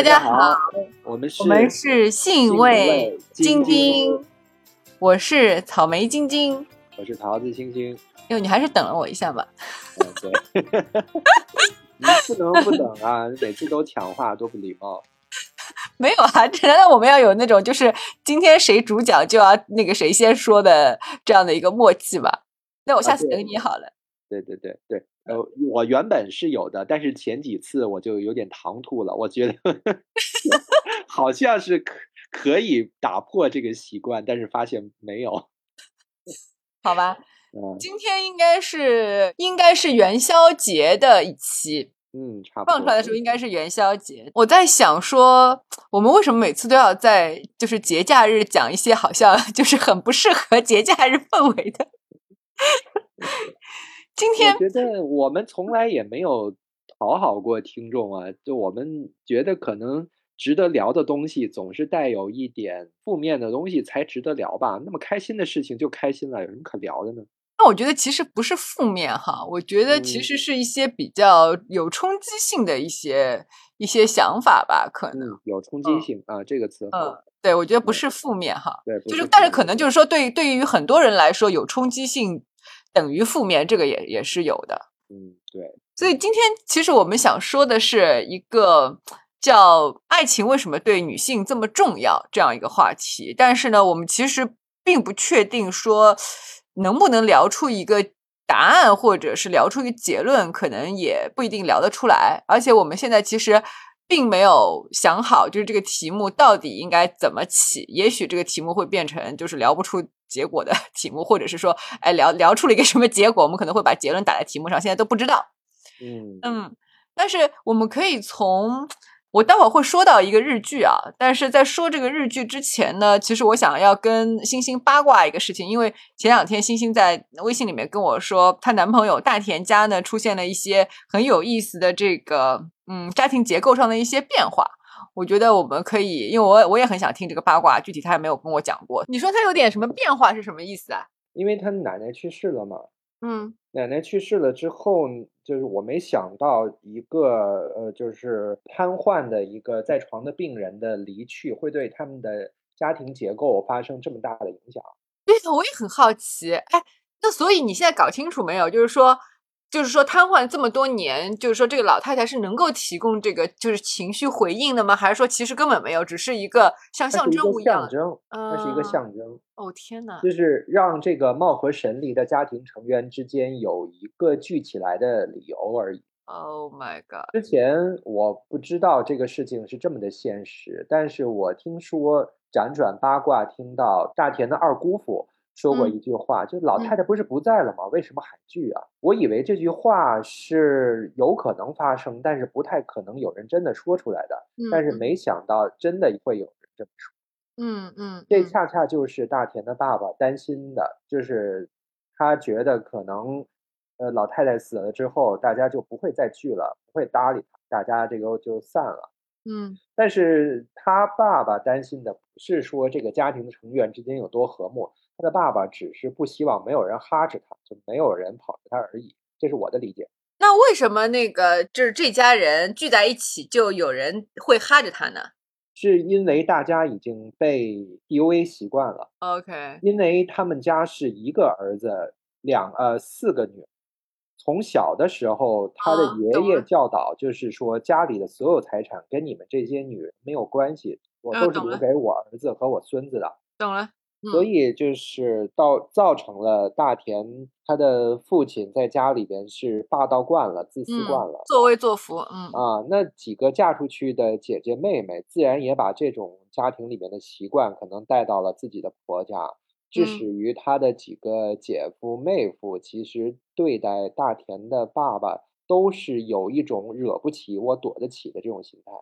大家好，我们是我们是信味晶晶晶，我是草莓晶晶。我是桃子星星。哟，你还是等了我一下吧。嗯，对，你不能不等啊！每次都抢话，多不礼貌。没有啊，这难道我们要有那种就是今天谁主讲就要那个谁先说的这样的一个默契吧？那我下次等你好了。对对对对，呃，我原本是有的，但是前几次我就有点唐突了，我觉得 好像是可可以打破这个习惯，但是发现没有。好吧，嗯今天应该是应该是元宵节的一期，嗯，差不多。放出来的时候应该是元宵节。我在想说，我们为什么每次都要在就是节假日讲一些好像 就是很不适合节假日氛围的？今天我觉得我们从来也没有讨好过听众啊，就我们觉得可能值得聊的东西，总是带有一点负面的东西才值得聊吧。那么开心的事情就开心了，有什么可聊的呢？那我觉得其实不是负面哈，我觉得其嗯实是一些比较有冲击性的一些一些想法吧，可能。嗯，有冲击性啊，这个词。嗯，对，我觉得不是负面哈，对，就是但是可能就是说对对于很多人来说，有冲击性等于负面，这个也也是有的。嗯，对，所以今天其实我们想说的是一个叫爱情为什么对女性这么重要这样一个话题，但是呢，我们其实并不确定说能不能聊出一个答案，或者是聊出一个结论，可能也不一定聊得出来。而且我们现在其实并没有想好，就是这个题目到底应该怎么起。也许这个题目会变成就是聊不出结果的 题目，或者是说，哎，聊聊出了一个什么结果，我们可能会把结论打在题目上，现在都不知道。嗯嗯，但是我们可以从我待会儿会说到一个日剧啊，但是在说这个日剧之前呢，其实我想要跟星星八卦一个事情，因为前两天星星在微信里面跟我说，她男朋友大田家呢出现了一些很有意思的这个嗯家庭结构上的一些变化。我觉得我们可以，因为我我也很想听这个八卦，具体他也没有跟我讲过。你说他有点什么变化是什么意思啊？因为他奶奶去世了嘛，嗯奶奶去世了之后，就是我没想到一个呃，就是瘫痪的一个在床的病人的离去，会对他们的家庭结构发生这么大的影响。对的，我也很好奇。哎，那所以你现在搞清楚没有？就是说，就是说瘫痪这么多年，就是说这个老太太是能够提供这个就是情绪回应的吗？还是说其实根本没有，只是一个像象征物一样象？征，它是一个嗯象征，哦天哪！就是让这个貌合神离的家庭成员之间有一个聚起来的理由而已。Oh my god！之前我不知道这个事情是这么的现实，但是我听说辗转八卦听到大田的二姑父说过嗯一句话，就老嗯太太不是不在了吗？为什么还聚啊？我以为这句话是有可能发生，但是不太可能有人真的说出来的。但是嗯没想到真的会有人这么说。嗯嗯，这嗯恰恰就是大田的爸爸担心的，就是他觉得可能，呃，老太太死了之后，大家就不会再聚了，不会搭理他，大家这个就散了。嗯但是他爸爸担心的不是说这个家庭的成员之间有多和睦，他的爸爸只是不希望没有人哈着他，就没有人跑着他而已。这是我的理解。那为什么那个就是这家人聚在一起，就有人会哈着他呢是因为大家已经被 PUA 习惯了。？OK，因为他们家是一个儿子，两呃四个女儿。从小的时候，他的啊爷爷教导就是说，家里的所有财产跟你们这些女人没有关系，我都是留给我儿子和我孙子的。懂了。嗯。所以就是到造成了大田他的父亲在家里边是霸道惯了，自私嗯惯了。作威作福，嗯。啊，那几个嫁出去的姐姐妹妹，自然也把这种家庭里面的习惯可能带到了自己的婆家，致嗯。使于他的几个姐夫妹夫，其实对待大田的爸爸都是有一种惹不起我躲得起的这种心态。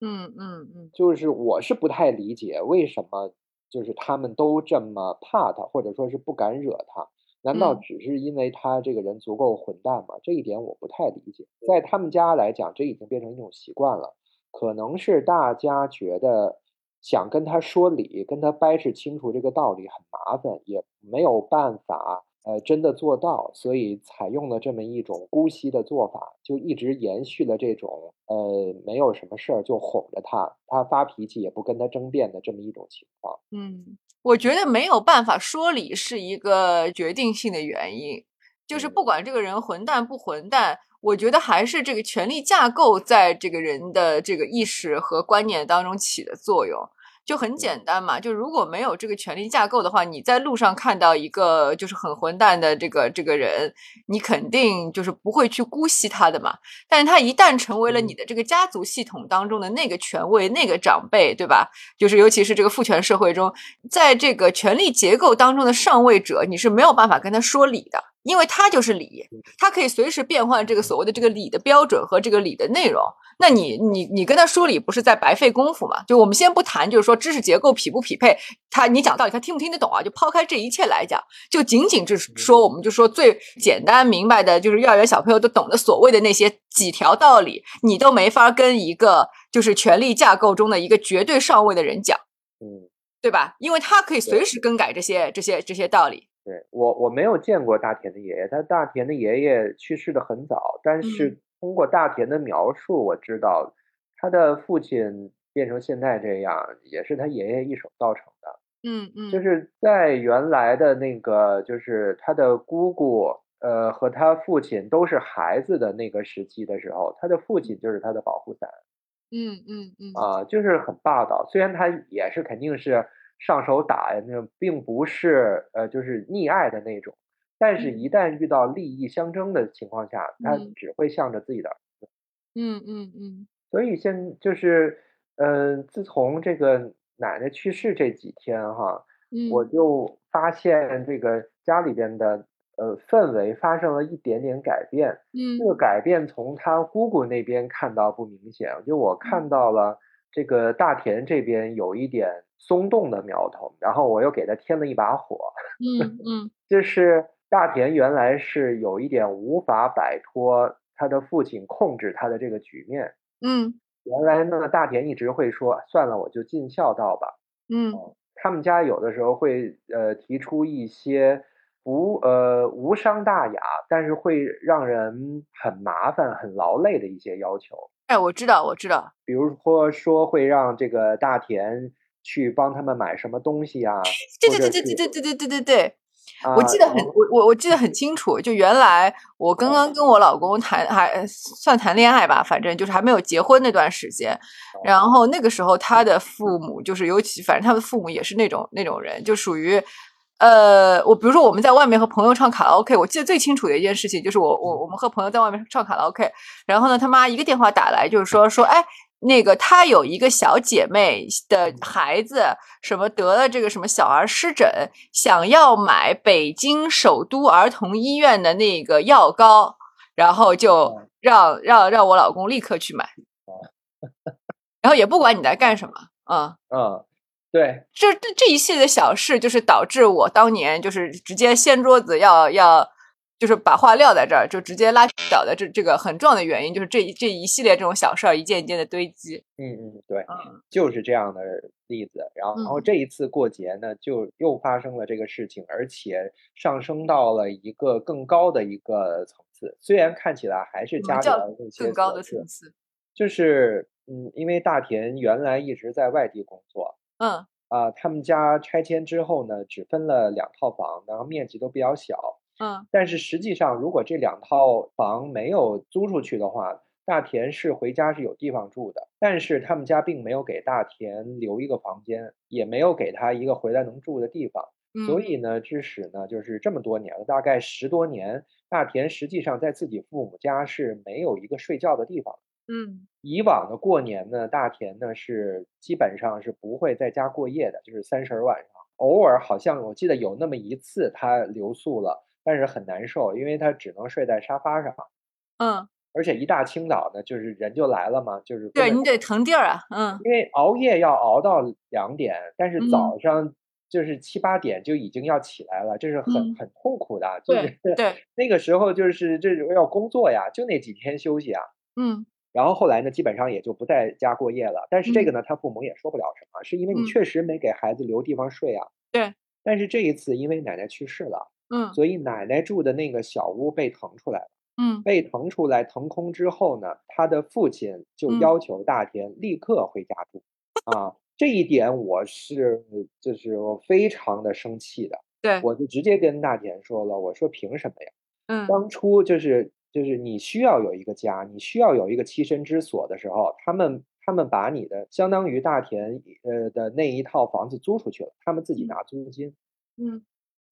嗯嗯嗯。就是我是不太理解为什么，就是他们都这么怕他，或者说是不敢惹他。难道嗯只是因为他这个人足够混蛋吗？这一点我不太理解。在他们家来讲，这已经变成一种习惯了。可能是大家觉得想跟他说理，跟他掰扯清楚这个道理很麻烦，也没有办法呃真的做到，所以采用了这么一种姑息的做法，就一直延续了这种呃没有什么事儿就哄着他，他发脾气也不跟他争辩的这么一种情况。嗯，我觉得没有办法说理是一个决定性的原因，就是不管这个人混蛋不混蛋。我觉得还是这个权力架构在这个人的这个意识和观念当中起的作用。就很简单嘛，就如果没有这个权力架构的话，你在路上看到一个就是很混蛋的这个这个人，你肯定就是不会去姑息他的嘛。但是他一旦成为了你的这个家族系统当中的那个权威、那个长辈，对吧？就是尤其是这个父权社会中，在这个权力结构当中的上位者，你是没有办法跟他说理的。因为它就是理，它可以随时变换这个所谓的这个理的标准和这个理的内容。那你你你跟他说理，不是在白费功夫吗？就我们先不谈，就是说知识结构匹不匹配，他你讲道理他听不听得懂啊？就抛开这一切来讲，就仅仅是说，我们就说最简单明白的，就是幼儿园小朋友都懂的所谓的那些几条道理，你都没法跟一个就是权力架构中的一个绝对上位的人讲，嗯，对吧？因为他可以随时更改这些这些这些道理。对我，我没有见过大田的爷爷，他大田的爷爷去世的很早，但是通过大田的描述，我知道他的父亲变成现在这样，也是他爷爷一手造成的。嗯嗯，就是在原来的那个，就是他的姑姑，呃，和他父亲都是孩子的那个时期的时候，他的父亲就是他的保护伞。嗯嗯嗯，啊，就是很霸道，虽然他也是肯定是。上手打呀，那并不是呃，就是溺爱的那种，但是，一旦遇到利益相争的情况下，他只会向着自己的儿子。嗯嗯嗯。所以现就是，嗯，自从这个奶奶去世这几天哈，我就发现这个家里边的呃氛围发生了一点点改变。嗯。这个改变从他姑姑那边看到不明显，就我看到了这个大田这边有一点。松动的苗头，然后我又给他添了一把火。嗯嗯，就是大田原来是有一点无法摆脱他的父亲控制他的这个局面。嗯，原来呢，大田一直会说：“算了，我就尽孝道吧。”嗯，他们家有的时候会呃提出一些无呃无伤大雅，但是会让人很麻烦、很劳累的一些要求。哎，我知道，我知道。比如说，说会让这个大田。去帮他们买什么东西啊？对对对对对对对对对对对，我记得很我我我记得很清楚。就原来我刚刚跟我老公谈还算谈恋爱吧，反正就是还没有结婚那段时间。然后那个时候他的父母就是尤其，反正他的父母也是那种那种人，就属于呃，我比如说我们在外面和朋友唱卡拉 OK，我记得最清楚的一件事情就是我我我们和朋友在外面唱卡拉 OK，然后呢他妈一个电话打来，就是说说哎。那个他有一个小姐妹的孩子，什么得了这个什么小儿湿疹，想要买北京首都儿童医院的那个药膏，然后就让让让我老公立刻去买，然后也不管你在干什么，嗯。嗯，对，这这这一系列的小事，就是导致我当年就是直接掀桌子要要。就是把话撂在这儿，就直接拉倒的这这个很重要的原因，就是这一这一系列这种小事儿一件一件的堆积。嗯嗯，对，就是这样的例子。然后然后这一次过节呢，就又发生了这个事情，而且上升到了一个更高的一个层次。虽然看起来还是家里的那些更高的层次，就是嗯，因为大田原来一直在外地工作，嗯啊，他们家拆迁之后呢，只分了两套房，然后面积都比较小。嗯，但是实际上，如果这两套房没有租出去的话，大田是回家是有地方住的。但是他们家并没有给大田留一个房间，也没有给他一个回来能住的地方。所以呢，致使呢，就是这么多年了，大概十多年，大田实际上在自己父母家是没有一个睡觉的地方。嗯，以往的过年呢，大田呢是基本上是不会在家过夜的，就是三十晚上，偶尔好像我记得有那么一次他留宿了。但是很难受，因为他只能睡在沙发上，嗯，而且一大清早的，就是人就来了嘛，就是对你得腾地儿啊，嗯，因为熬夜要熬到两点，但是早上就是七八点就已经要起来了，这是很很痛苦的，就是对。那个时候就是这种要工作呀，就那几天休息啊，嗯，然后后来呢，基本上也就不在家过夜了，但是这个呢，他父母也说不了什么，是因为你确实没给孩子留地方睡啊，对，但是这一次因为奶奶去世了。嗯。所以奶奶住的那个小屋被腾出来了。嗯。被腾出来腾空之后呢，他的父亲就嗯。要求大田立刻回家住。啊，这一点我是就是我非常的生气的，对，我就直接跟大田说了，我说凭什么呀？嗯。当初就是就是你需要有一个家，你需要有一个栖身之所的时候，他们他们把你的相当于大田呃的那一套房子租出去了，他们自己嗯。拿租金，嗯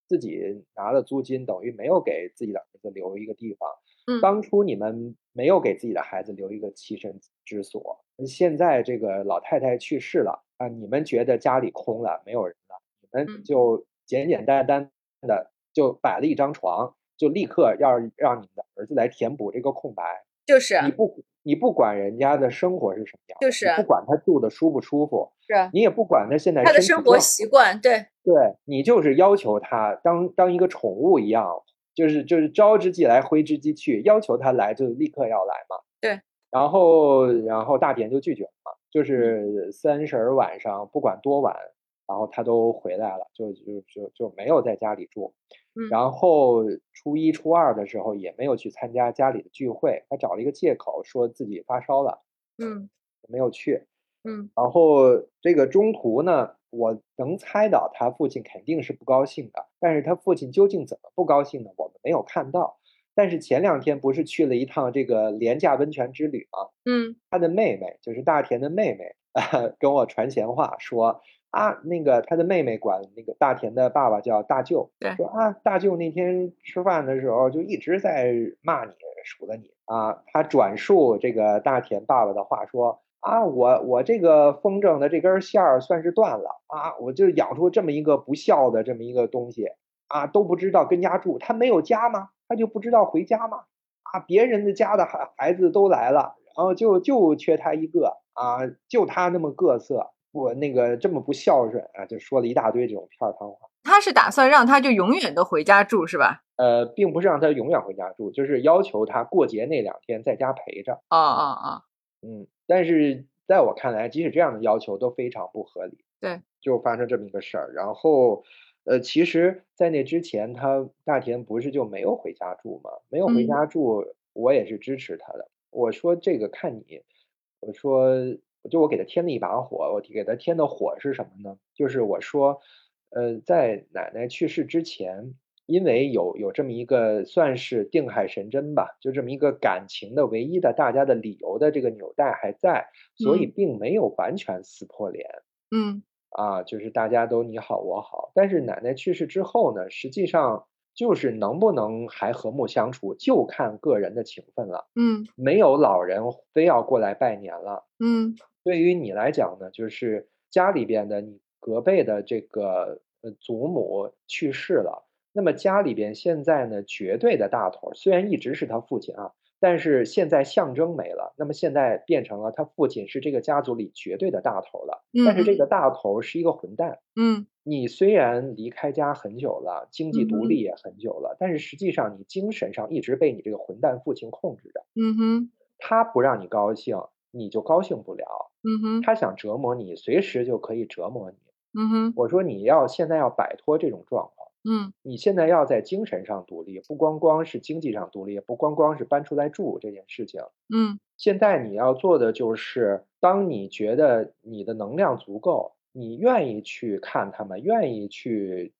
自己拿了租金，等于没有给自己的儿子留一个地方。嗯当初你们没有给自己的孩子留一个栖身之所，现在这个老太太去世了啊，你们觉得家里空了，没有人了，你嗯们就简简单单的就摆了一张床，就立刻要让你们的儿子来填补这个空白。就是啊你不你不管人家的生活是什么样，就是不管他住的舒不舒服，是啊你也不管他现在他的生活习惯，对，对你就是要求他当当一个宠物一样，就是就是招之即来，挥之即去，要求他来就立刻要来嘛。对。然后然后大田就拒绝了嘛，嗯就是三十儿晚上不管多晚，然后他都回来了，就就就就没有在家里住。嗯然后初一初二的时候也没有去参加家里的聚会，他找了一个借口说自己发烧了，嗯没有去。嗯然后这个中途呢，我能猜到他父亲肯定是不高兴的，但是他父亲究竟怎么不高兴呢？我们没有看到。但是前两天不是去了一趟这个廉价温泉之旅吗？嗯他的妹妹就是大田的妹妹，跟我传闲话说啊，那个他的妹妹管那个大田的爸爸叫大舅，对说啊，大舅那天吃饭的时候就一直在骂你，数落你啊。他转述这个大田爸爸的话说啊，我我这个风筝的这根线儿算是断了啊，我就养出这么一个不孝的这么一个东西啊，都不知道跟家住，他没有家吗？他就不知道回家吗？啊，别人的家的孩孩子都来了，然后就就缺他一个啊，就他那么各色，我那个这么不孝顺啊，就说了一大堆这种片儿汤话。他是打算让他就永远都回家住是吧？呃，并不是让他永远回家住，就是要求他过节那两天在家陪着。啊啊啊！嗯，但是在我看来，即使这样的要求都非常不合理。对，就发生这么一个事儿。然后，呃，其实，在那之前，他大田不是就没有回家住吗？没有回嗯家住，我也是支持他的。我说这个看你，我说就我给他添了一把火，我给他添的火是什么呢？就是我说，呃，在奶奶去世之前。因为有有这么一个算是定海神针吧，就这么一个感情的唯一的大家的理由的这个纽带还在，所以嗯并没有完全撕破脸。嗯啊，就是大家都你好我好，但是奶奶去世之后呢，实际上就是能不能还和睦相处，就看个人的情分了。嗯没有老人非要过来拜年了，嗯对于你来讲呢，就是家里边的你隔辈的这个呃祖母去世了，那么家里边现在呢绝对的大头，虽然一直是他父亲啊，但是现在象征没了，那么现在变成了他父亲是这个家族里绝对的大头了，但是这个大头是一个混蛋。嗯你虽然离开家很久了，经济独立也很久了，但是实际上你精神上一直被你这个混蛋父亲控制着。嗯哼他不让你高兴，你就高兴不了；嗯哼他想折磨你，随时就可以折磨你。嗯哼我说你要现在要摆脱这种状况，嗯你现在要在精神上独立，不光光是经济上独立，不光光是搬出来住这件事情。嗯现在你要做的就是，当你觉得你的能量足够，你愿意去看他们，愿意去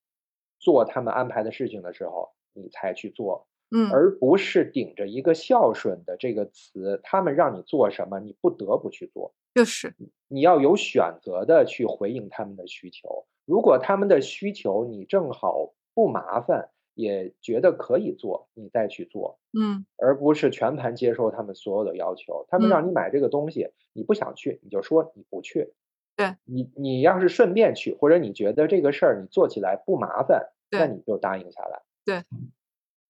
做他们安排的事情的时候，你才去做，嗯而不是顶着一个孝顺的这个词，他们让你做什么，你不得不去做。就是你要有选择的去回应他们的需求。如果他们的需求你正好不麻烦，也觉得可以做，你再去做。嗯而不是全盘接受他们所有的要求。他们嗯让你买这个东西，你不想去，你就说你不去。对你，你要是顺便去，或者你觉得这个事儿你做起来不麻烦，那你就答应下来。对，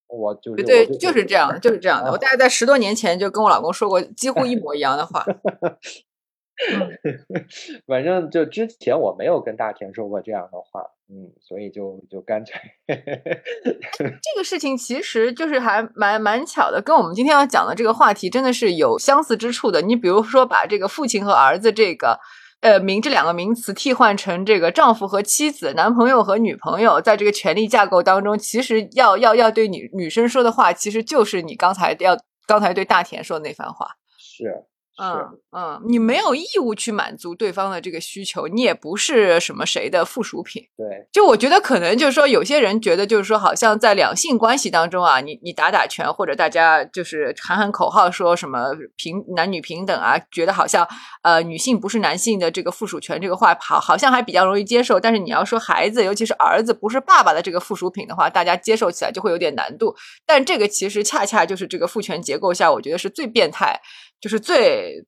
我就是对，就是这样的，就是这样的。啊我大概在十多年前就跟我老公说过几乎一模一样的话。反正就之前我没有跟大田说过这样的话，嗯，所以就就干脆这个事情其实就是还蛮蛮巧的，跟我们今天要讲的这个话题真的是有相似之处的。你比如说把这个父亲和儿子这个呃名这两个名词替换成这个丈夫和妻子、男朋友和女朋友，在这个权力架构当中，其实要要要对女女生说的话，其实就是你刚才要刚才对大田说的那番话。是。嗯嗯，你没有义务去满足对方的这个需求，你也不是什么谁的附属品。对，就我觉得可能就是说，有些人觉得就是说，好像在两性关系当中啊，你你打打拳或者大家就是喊喊口号，说什么平男女平等啊，觉得好像呃女性不是男性的这个附属权这个话，好好像还比较容易接受。但是你要说孩子，尤其是儿子不是爸爸的这个附属品的话，大家接受起来就会有点难度。但这个其实恰恰就是这个父权结构下，我觉得是最变态。就是最，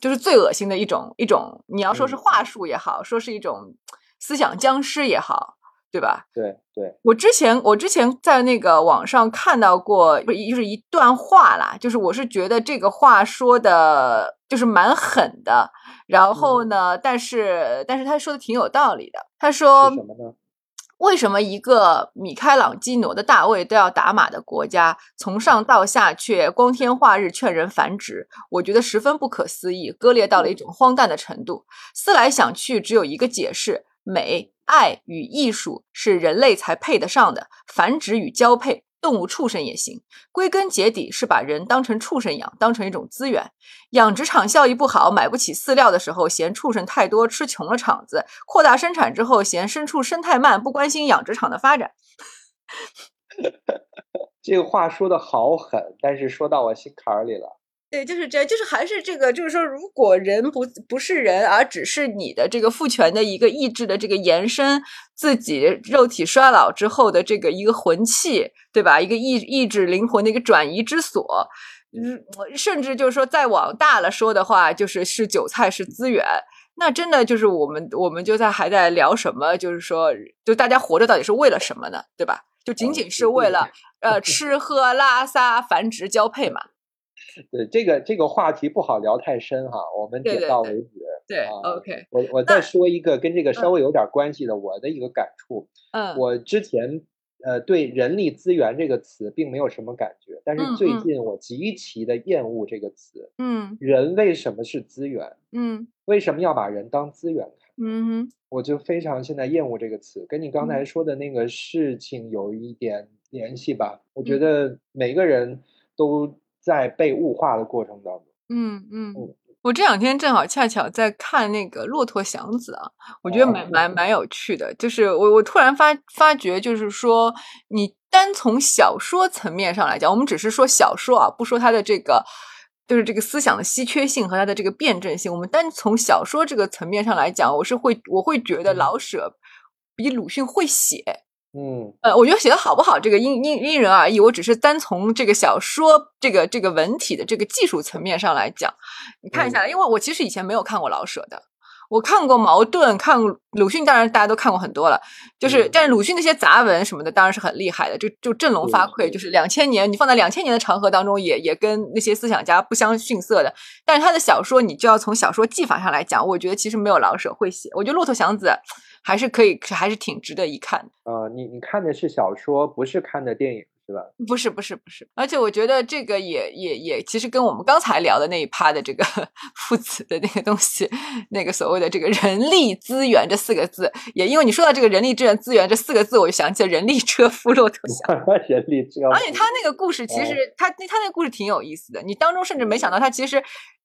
就是最恶心的一种一种，你要说是话术也好，说是一种思想僵尸也好，对吧？对对。我之前我之前在那个网上看到过，不就是一段话啦，就是我是觉得这个话说的，就是蛮狠的。然后呢，但是但是他说的挺有道理的。他说什么呢？为什么一个米开朗基罗的大卫都要打码的国家，从上到下却光天化日劝人繁殖？我觉得十分不可思议，割裂到了一种荒诞的程度。思来想去，只有一个解释：美、爱与艺术是人类才配得上的，繁殖与交配。动物、畜生也行，归根结底是把人当成畜生养，当成一种资源。养殖场效益不好，买不起饲料的时候，嫌畜生太多，吃穷了场子；扩大生产之后，嫌牲畜生太慢，不关心养殖场的发展。这个话说的好狠，但是说到我心坎儿里了。对，就是这，就是还是这个，就是说，如果人不不是人，而只是你的这个父权的一个意志的这个延伸，自己肉体衰老之后的这个一个魂器，对吧？一个意意志灵魂的一个转移之所，嗯，甚至就是说再往大了说的话，就是是韭菜是资源，那真的就是我们我们就在还在聊什么？就是说，就大家活着到底是为了什么呢？对吧？就仅仅是为了呃吃喝拉撒繁殖交配嘛？对这个这个话题不好聊太深哈，我们点到为止。对，OK。我我再说一个跟这个稍微有点关系的我的一个感触。嗯，我之前呃对人力资源这个词并没有什么感觉，但是最近我极其的厌恶这个词。嗯，人为什么是资源？嗯，为什么要把人当资源看？嗯哼，我就非常现在厌恶这个词，跟你刚才说的那个事情有一点联系吧？我觉得每个人都。在被物化的过程当中，嗯嗯，我这两天正好恰巧在看那个《骆驼祥子》啊，我觉得蛮蛮蛮有趣的。就是我我突然发发觉，就是说你单从小说层面上来讲，我们只是说小说啊，不说它的这个就是这个思想的稀缺性和它的这个辩证性。我们单从小说这个层面上来讲，我是会我会觉得老舍比鲁迅会写。嗯，呃，我觉得写的好不好，这个因因因人而异。我只是单从这个小说这个这个文体的这个技术层面上来讲，你看一下，因为我其实以前没有看过老舍的，我看过茅盾，看鲁迅，当然大家都看过很多了。就是，但是鲁迅那些杂文什么的，当然是很厉害的，就就振聋发聩。就是两千年，你放在两千年的长河当中，也也跟那些思想家不相逊色的。但是他的小说，你就要从小说技法上来讲，我觉得其实没有老舍会写。我觉得《骆驼祥子》。还是可以，还是挺值得一看的。呃，你你看的是小说，不是看的电影，是吧？不是，不是，不是。而且我觉得这个也也也，其实跟我们刚才聊的那一趴的这个 父子的那个东西，那个所谓的这个人力资源这四个字，也因为你说到这个人力资源资源这四个字，我就想起了人力车夫骆驼祥。人力车。而且他那个故事其实他他那个故事挺有意思的，你当中甚至没想到他其实。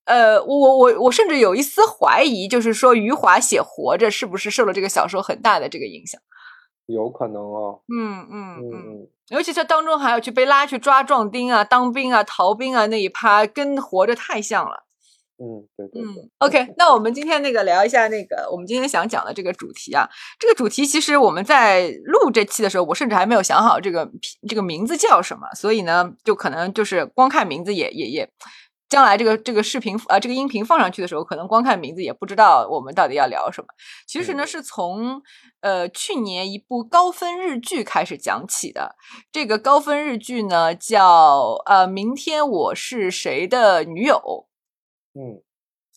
呃，我我我我甚至有一丝怀疑，就是说余华写《活着》是不是受了这个小说很大的这个影响？有可能哦。嗯嗯嗯嗯，尤其是当中还要去被拉去抓壮丁啊、当兵啊、逃兵啊那一趴，跟《活着》太像了。嗯，对对。嗯，OK，那我们今天那个聊一下那个我们今天想讲的这个主题啊。这个主题其实我们在录这期的时候，我甚至还没有想好这个这个名字叫什么，所以呢，就可能就是光看名字也也也。将来这个这个视频啊，这个音频放上去的时候，可能光看名字也不知道我们到底要聊什么。其实呢，是从呃去年一部高分日剧开始讲起的。这个高分日剧呢，叫呃《明天我是谁的女友》。嗯，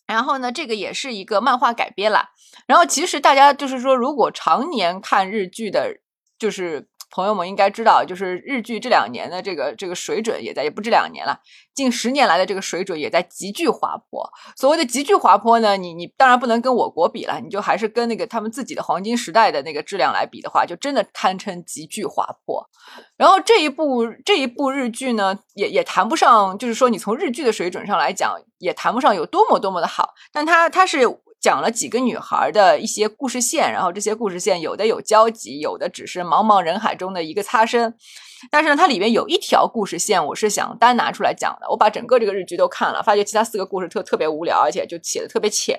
然后呢，这个也是一个漫画改编啦。然后其实大家就是说，如果常年看日剧的，就是。朋友们应该知道，就是日剧这两年的这个这个水准也在，也不止两年了，近十年来的这个水准也在急剧滑坡。所谓的急剧滑坡呢，你你当然不能跟我国比了，你就还是跟那个他们自己的黄金时代的那个质量来比的话，就真的堪称急剧滑坡。然后这一部这一部日剧呢，也也谈不上，就是说你从日剧的水准上来讲，也谈不上有多么多么的好，但它它是。讲了几个女孩的一些故事线，然后这些故事线有的有交集，有的只是茫茫人海中的一个擦身。但是呢，它里面有一条故事线，我是想单拿出来讲的。我把整个这个日剧都看了，发觉其他四个故事特特别无聊，而且就写的特别浅。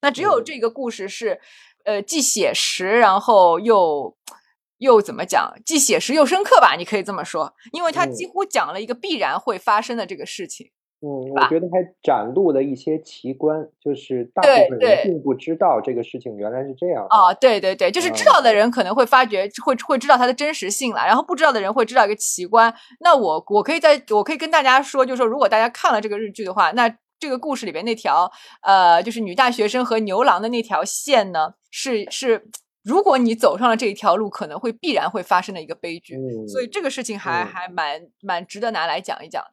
那只有这个故事是，呃，既写实，然后又又怎么讲？既写实又深刻吧？你可以这么说，因为它几乎讲了一个必然会发生的这个事情。嗯，我觉得还展露了一些奇观，就是大部分人并不知道这个事情原来是这样。啊，对对对，就是知道的人可能会发觉，会会知道它的真实性了，然后不知道的人会知道一个奇观。那我我可以在我可以跟大家说，就是说，如果大家看了这个日剧的话，那这个故事里边那条呃，就是女大学生和牛郎的那条线呢，是是，如果你走上了这一条路，可能会必然会发生的一个悲剧。所以这个事情还还蛮蛮值得拿来讲一讲的。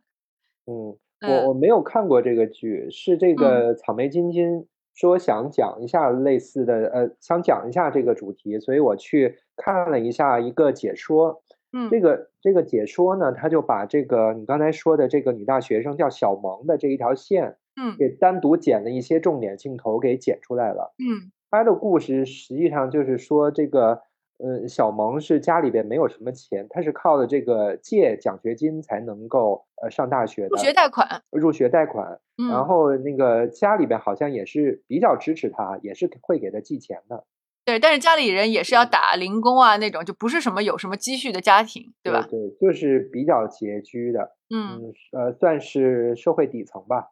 嗯。我我没有看过这个剧，是这个草莓晶晶说想讲一下类似的，呃，想讲一下这个主题，所以我去看了一下一个解说。嗯，这个这个解说呢，他就把这个你刚才说的这个女大学生叫小萌的这一条线，嗯，给单独剪了一些重点镜头给剪出来了。嗯，他的故事实际上就是说这个。嗯，小萌是家里边没有什么钱，他是靠的这个借奖学金才能够呃上大学的。入学贷款，入学贷款。然后那个家里边好像也是比较支持他，也是会给他寄钱的。对，但是家里人也是要打零工啊，那种就不是什么有什么积蓄的家庭，对吧？对，就是比较拮据的。嗯，呃，算是社会底层吧。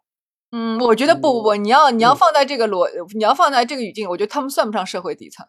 嗯，我觉得不不不，你要你要放在这个逻，你要放在这个语境，我觉得他们算不上社会底层。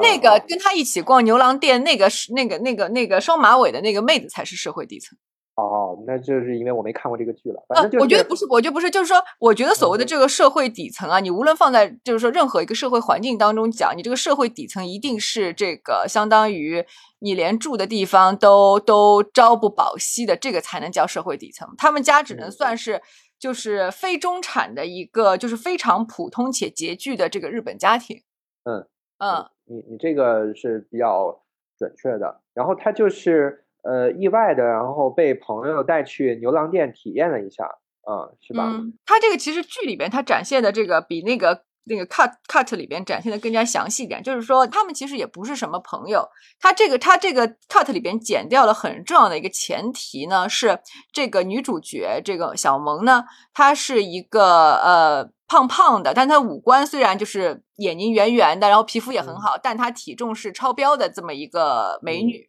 那个跟他一起逛牛郎店，那个是那个那个那个双马尾的那个妹子才是社会底层。哦，那就是因为我没看过这个剧了。啊，我觉得不是，我觉得不是，就是说，我觉得所谓的这个社会底层啊，你无论放在就是说任何一个社会环境当中讲，你这个社会底层一定是这个相当于你连住的地方都都朝不保夕的，这个才能叫社会底层。他们家只能算是就是非中产的一个，就是非常普通且拮据的这个日本家庭。嗯嗯。你你这个是比较准确的，然后他就是呃意外的，然后被朋友带去牛郎店体验了一下，啊，是吧？嗯，他这个其实剧里边他展现的这个比那个那个 cut cut 里边展现的更加详细一点，就是说他们其实也不是什么朋友，他这个他这个 cut 里边剪掉了很重要的一个前提呢，是这个女主角这个小萌呢，她是一个呃。胖胖的，但她五官虽然就是眼睛圆圆的，然后皮肤也很好，但她体重是超标的这么一个美女。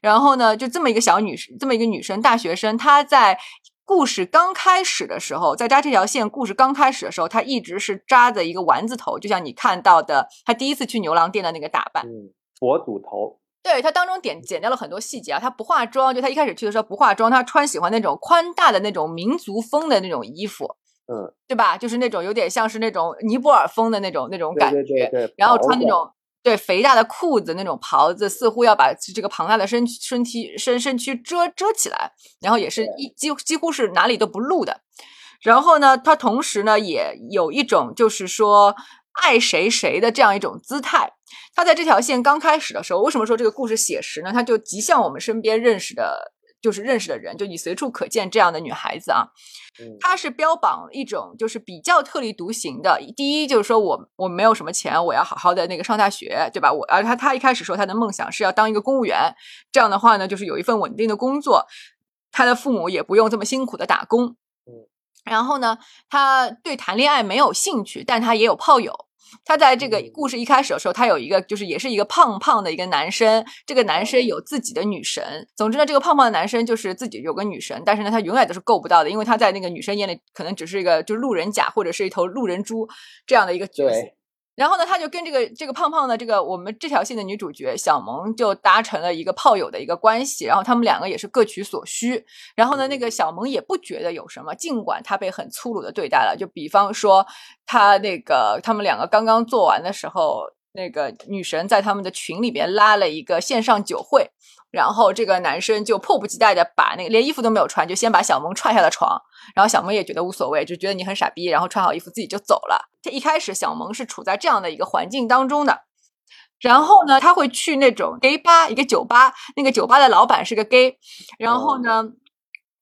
然后呢，就这么一个小女生，这么一个女生，大学生，她在故事刚开始的时候，在扎这条线，故事刚开始的时候，她一直是扎着一个丸子头，就像你看到的，她第一次去牛郎店的那个打扮，佛祖头。对，她当中点剪掉了很多细节啊，她不化妆，就她一开始去的时候不化妆，她穿喜欢那种宽大的那种民族风的那种衣服。嗯，对吧？就是那种有点像是那种尼泊尔风的那种那种感觉，然后穿那种对肥大的裤子，那种袍子，似乎要把这个庞大的身身体身身躯遮遮起来，然后也是一几几乎是哪里都不露的。然后呢，他同时呢也有一种就是说爱谁谁的这样一种姿态。他在这条线刚开始的时候，为什么说这个故事写实呢？他就极像我们身边认识的。就是认识的人，就你随处可见这样的女孩子啊，她是标榜一种就是比较特立独行的。第一就是说我我没有什么钱，我要好好的那个上大学，对吧？我而他他一开始说他的梦想是要当一个公务员，这样的话呢，就是有一份稳定的工作，他的父母也不用这么辛苦的打工。嗯，然后呢，他对谈恋爱没有兴趣，但他也有炮友。他在这个故事一开始的时候，他有一个就是也是一个胖胖的一个男生，这个男生有自己的女神。总之呢，这个胖胖的男生就是自己有个女神，但是呢，他永远都是够不到的，因为他在那个女生眼里可能只是一个就是路人甲或者是一头路人猪这样的一个角色。然后呢，他就跟这个这个胖胖的这个我们这条线的女主角小萌就达成了一个炮友的一个关系，然后他们两个也是各取所需。然后呢，那个小萌也不觉得有什么，尽管他被很粗鲁的对待了。就比方说，他那个他们两个刚刚做完的时候，那个女神在他们的群里边拉了一个线上酒会，然后这个男生就迫不及待的把那个连衣服都没有穿，就先把小萌踹下了床，然后小萌也觉得无所谓，就觉得你很傻逼，然后穿好衣服自己就走了。这一开始小萌是处在这样的一个环境当中的，然后呢，他会去那种 gay 吧，一个酒吧，那个酒吧的老板是个 gay，然后呢。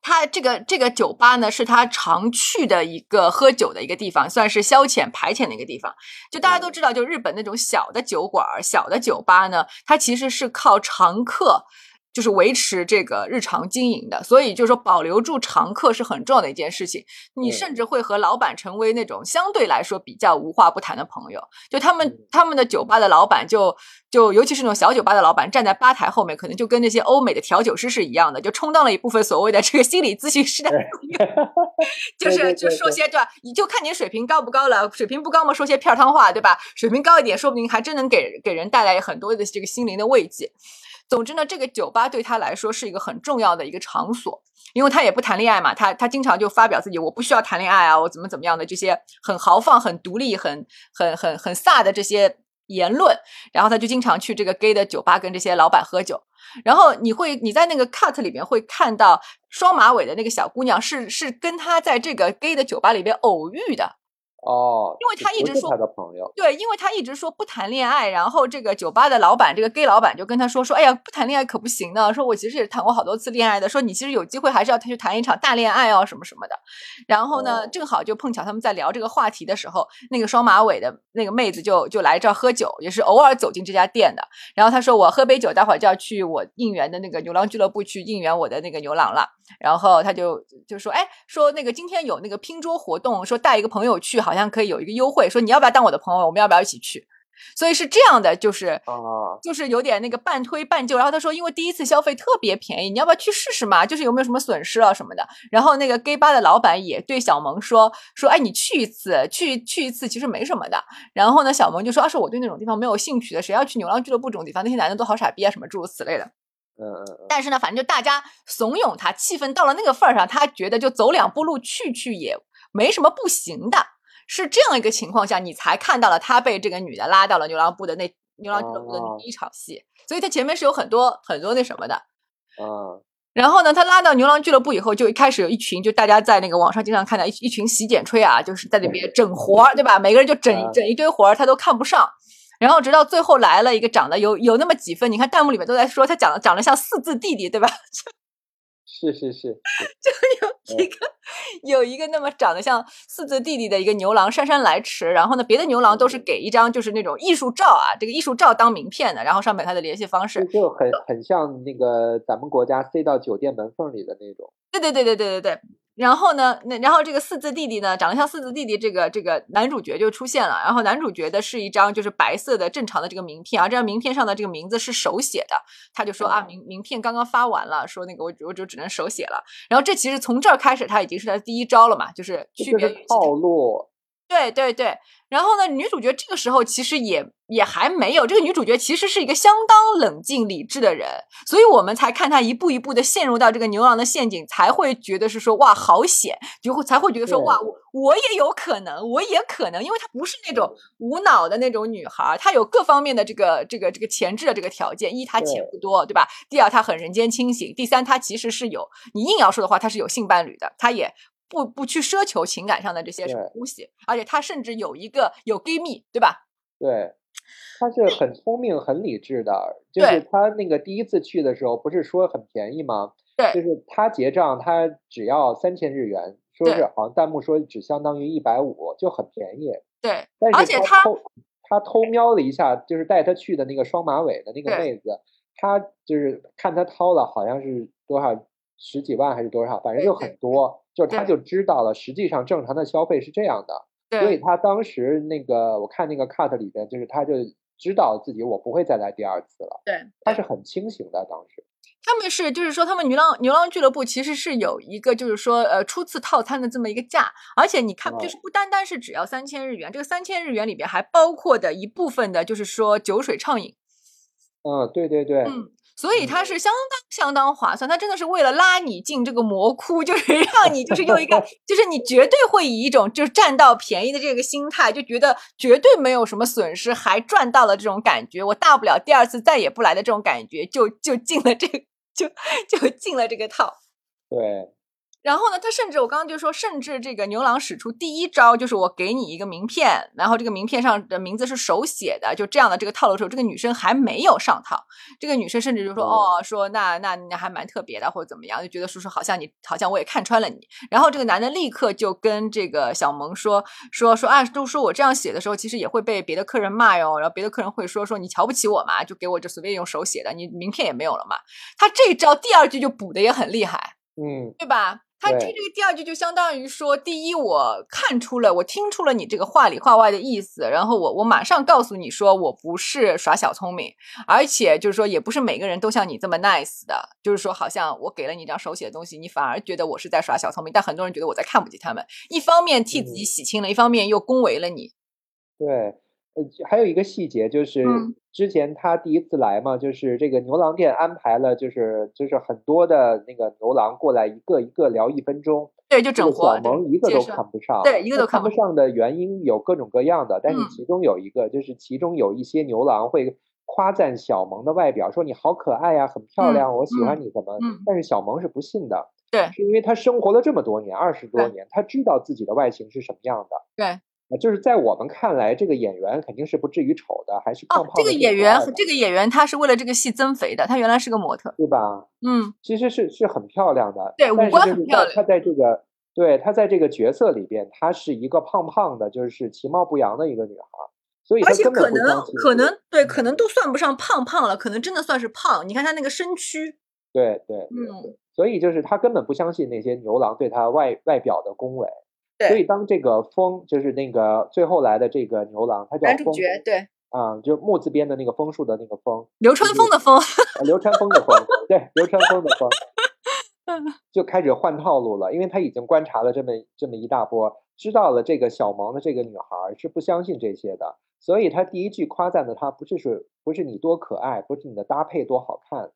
他这个这个酒吧呢，是他常去的一个喝酒的一个地方，算是消遣排遣的一个地方。就大家都知道，就日本那种小的酒馆、小的酒吧呢，它其实是靠常客。就是维持这个日常经营的，所以就是说保留住常客是很重要的一件事情。你甚至会和老板成为那种相对来说比较无话不谈的朋友。就他们他们的酒吧的老板，就就尤其是那种小酒吧的老板，站在吧台后面，可能就跟那些欧美的调酒师是一样的，就充当了一部分所谓的这个心理咨询师的，就是就说些对吧？你就看你水平高不高了，水平不高嘛，说些片儿汤话，对吧？水平高一点，说不定还真能给给人带来很多的这个心灵的慰藉。总之呢，这个酒吧对他来说是一个很重要的一个场所，因为他也不谈恋爱嘛，他他经常就发表自己我不需要谈恋爱啊，我怎么怎么样的这些很豪放、很独立、很很很很飒的这些言论，然后他就经常去这个 gay 的酒吧跟这些老板喝酒，然后你会你在那个 cut 里边会看到双马尾的那个小姑娘是是跟他在这个 gay 的酒吧里边偶遇的。哦，因为他一直说他的朋友，对，因为他一直说不谈恋爱，然后这个酒吧的老板，这个 gay 老板就跟他说说，哎呀，不谈恋爱可不行呢，说我其实也谈过好多次恋爱的，说你其实有机会还是要去谈一场大恋爱哦，什么什么的。然后呢，正好就碰巧他们在聊这个话题的时候，那个双马尾的那个妹子就就来这儿喝酒，也是偶尔走进这家店的。然后他说我喝杯酒，待会儿就要去我应援的那个牛郎俱乐部去应援我的那个牛郎了。然后他就就说，哎，说那个今天有那个拼桌活动，说带一个朋友去，好像可以有一个优惠，说你要不要当我的朋友，我们要不要一起去？所以是这样的，就是啊，就是有点那个半推半就。然后他说，因为第一次消费特别便宜，你要不要去试试嘛？就是有没有什么损失啊什么的。然后那个 gay 吧的老板也对小萌说说，哎，你去一次，去去一次其实没什么的。然后呢，小萌就说，啊，是我对那种地方没有兴趣的，谁要去牛郎俱乐部这种地方？那些男的都好傻逼啊，什么诸如此类的。嗯嗯，但是呢，反正就大家怂恿他，气氛到了那个份儿上，他觉得就走两步路去去也没什么不行的。是这样一个情况下，你才看到了他被这个女的拉到了牛郎部的那牛郎俱乐部的第一场戏。所以他前面是有很多很多那什么的。嗯。然后呢，他拉到牛郎俱乐部以后，就一开始有一群，就大家在那个网上经常看到一一群洗剪吹啊，就是在那边整活儿，对吧？每个人就整整一堆活儿，他都看不上。然后直到最后来了一个长得有有那么几分，你看弹幕里面都在说他长得长得像四字弟弟，对吧？是是是，就有一个有一个那么长得像四字弟弟的一个牛郎姗姗来迟，然后呢，别的牛郎都是给一张就是那种艺术照啊，这个艺术照当名片的，然后上面他的联系方式，就很很像那个咱们国家塞到酒店门缝里的那种。对对对对对对对。然后呢，那然后这个四字弟弟呢，长得像四字弟弟，这个这个男主角就出现了。然后男主角的是一张就是白色的正常的这个名片，啊这张名片上的这个名字是手写的。他就说啊，名名片刚刚发完了，说那个我我就只能手写了。然后这其实从这儿开始，他已经是他第一招了嘛，就是区别套路。对对对，然后呢，女主角这个时候其实也也还没有，这个女主角其实是一个相当冷静理智的人，所以我们才看她一步一步的陷入到这个牛郎的陷阱，才会觉得是说哇好险，就会才会觉得说哇我我也有可能，我也可能，因为她不是那种无脑的那种女孩，她有各方面的这个这个这个前置的这个条件，一她钱不多，对吧？第二她很人间清醒，第三她其实是有，你硬要说的话，她是有性伴侣的，她也。不不去奢求情感上的这些什么东西，而且他甚至有一个有闺蜜，对吧？对，他是很聪明、很理智的。就是他那个第一次去的时候，不是说很便宜吗？对，就是他结账，他只要三千日元，说是好像弹幕说只相当于一百五，就很便宜。对，而且他他偷瞄了一下，就是带他去的那个双马尾的那个妹子，他就是看他掏了，好像是多少十几万还是多少，反正就很多。就他就知道了，实际上正常的消费是这样的，所以他当时那个我看那个 cut 里边，就是他就知道自己我不会再来第二次了。对，他是很清醒的。当时他们是就是说，他们牛郎牛郎俱乐部其实是有一个就是说呃初次套餐的这么一个价，而且你看就是不单单是只要三千日元，这个三千日元里边还包括的一部分的就是说酒水畅饮。嗯，对对对。嗯。所以它是相当相当划算，它真的是为了拉你进这个魔窟，就是 让你就是用一个，就是你绝对会以一种就是占到便宜的这个心态，就觉得绝对没有什么损失，还赚到了这种感觉，我大不了第二次再也不来的这种感觉，就就进了这个，就就进了这个套。对。然后呢，他甚至我刚刚就说，甚至这个牛郎使出第一招，就是我给你一个名片，然后这个名片上的名字是手写的，就这样的这个套路的时候，这个女生还没有上套，这个女生甚至就说，哦，说那那那还蛮特别的，或者怎么样，就觉得叔叔好像你好像我也看穿了你。然后这个男的立刻就跟这个小萌说说说啊，都说我这样写的时候，其实也会被别的客人骂哟，然后别的客人会说说你瞧不起我嘛，就给我就随便用手写的，你名片也没有了嘛。他这一招第二句就补的也很厉害，嗯，对吧？他这这个第二句就相当于说，第一，我看出了，我听出了你这个话里话外的意思，然后我我马上告诉你说，我不是耍小聪明，而且就是说，也不是每个人都像你这么 nice 的，就是说，好像我给了你一张手写的东西，你反而觉得我是在耍小聪明，但很多人觉得我在看不起他们，一方面替自己洗清了，一方面又恭维了你。对，呃，还有一个细节就是。之前他第一次来嘛，就是这个牛郎店安排了，就是就是很多的那个牛郎过来，一个一个聊一分钟。对，就整活。小萌一个都看不上。对，一个都看不上的原因有各种各样的，但是其中有一个，就是其中有一些牛郎会夸赞小萌的外表，说你好可爱呀，很漂亮，我喜欢你什么。嗯。但是小萌是不信的。对。是因为他生活了这么多年，二十多年，他知道自己的外形是什么样的。对。啊，就是在我们看来，这个演员肯定是不至于丑的，还是胖胖的。这个演员，这个演员他是为了这个戏增肥的，他原来是个模特，对吧？嗯，其实是是很漂亮的，对，五官很漂亮。他在这个，对他在这个角色里边，他是一个胖胖的，就是其貌不扬的一个女孩，所以而且可能可能对，可能都算不上胖胖了，可能真的算是胖。你看他那个身躯，对对，嗯，所以就是他根本不相信那些牛郎对他外外表的恭维。所以，当这个风就是那个最后来的这个牛郎，他叫男主角，对，啊，就木字边的那个枫树的那个枫，流川枫的枫，流川枫的枫，对，流川枫的枫，就开始换套路了，因为他已经观察了这么这么一大波，知道了这个小萌的这个女孩是不相信这些的，所以他第一句夸赞的她不是说不是你多可爱，不是你的搭配多好看，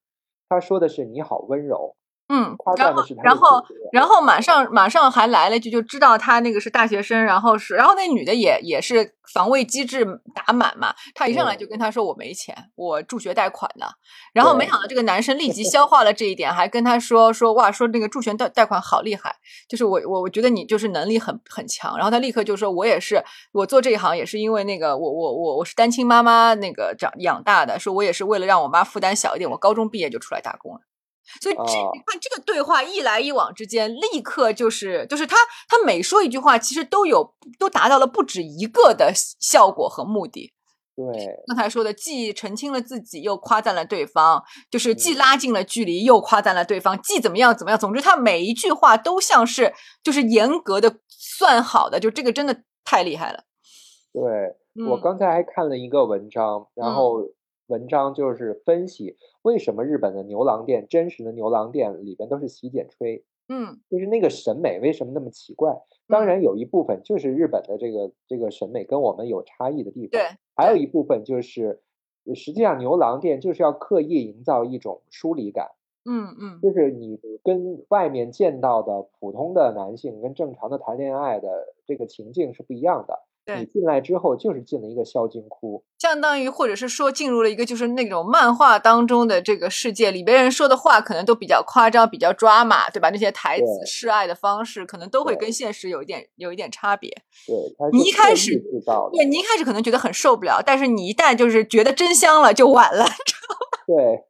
他说的是你好温柔。嗯，然后，然后，然后马上，马上还来了一句，就知道他那个是大学生，然后是，然后那女的也也是防卫机制打满嘛，他一上来就跟他说我没钱，我助学贷款的，然后没想到这个男生立即 消化了这一点，还跟他说说哇，说那个助学贷贷款好厉害，就是我我我觉得你就是能力很很强，然后他立刻就说我也是，我做这一行也是因为那个我我我我是单亲妈妈那个长养大的，说我也是为了让我妈负担小一点，我高中毕业就出来打工了。所以这你看这个对话一来一往之间，立刻就是就是他他每说一句话，其实都有都达到了不止一个的效果和目的。对，刚才说的既澄清了自己，又夸赞了对方，就是既拉近了距离，又夸赞了对方，既怎么样怎么样。总之，他每一句话都像是就是严格的算好的，就这个真的太厉害了。对我刚才还看了一个文章，然后。文章就是分析为什么日本的牛郎店，真实的牛郎店里边都是洗剪吹，嗯，就是那个审美为什么那么奇怪？当然有一部分就是日本的这个这个审美跟我们有差异的地方，对，还有一部分就是实际上牛郎店就是要刻意营造一种疏离感，嗯嗯，就是你跟外面见到的普通的男性跟正常的谈恋爱的这个情境是不一样的。你进来之后就是进了一个孝金窟，相当于或者是说进入了一个就是那种漫画当中的这个世界里，边人说的话可能都比较夸张、比较抓马，对吧？那些台词、示爱的方式可能都会跟现实有一点有一点差别。对，你一开始对，你一开始可能觉得很受不了，但是你一旦就是觉得真香了，就晚了。对，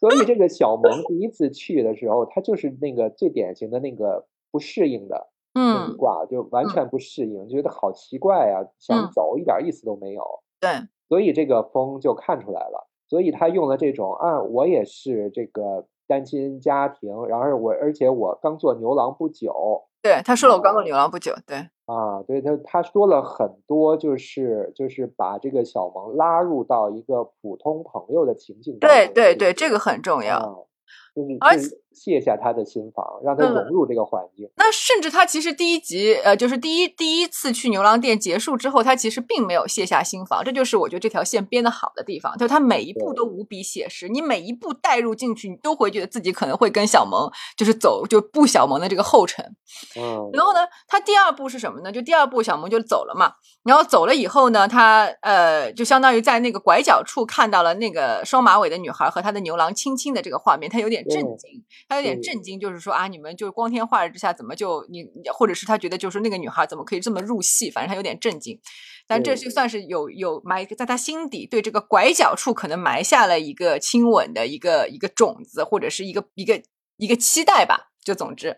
所以这个小萌第一次去的时候，他就是那个最典型的那个不适应的。嗯，挂就完全不适应，觉得好奇怪呀，想走一点意思都没有。对，所以这个风就看出来了，所以他用了这种啊，我也是这个单亲家庭，然后我而且我刚做牛郎不久。对，他说了我刚做牛郎不久。对，啊，对他他说了很多，就是就是把这个小萌拉入到一个普通朋友的情境。对对对，这个很重要。就是而就是卸下他的心防，让他嗯融入这个环境。那甚至他其实第一集，呃，就是第一第一次去牛郎店结束之后，他其实并没有卸下心防，这就是我觉得这条线编得好的地方，就他每一步都无比写实，你每一步带入进去，你都会觉得自己可能会跟小萌就是走就步小萌的这个后尘。嗯，然后呢，他第二步是什么呢？就第二步小萌就走了嘛，然后走了以后呢，他呃就相当于在那个拐角处看到了那个双马尾的女孩和他的牛郎亲亲的这个画面，他有点震惊，他有点震惊，就是说啊，你们就光天化日之下怎么就你，或者是他觉得就是那个女孩怎么可以这么入戏，反正他有点震惊。但这对就算是有有埋在他心底对这个拐角处可能埋下了一个亲吻的一个一个种子，或者是一个一个一个期待吧。就总之，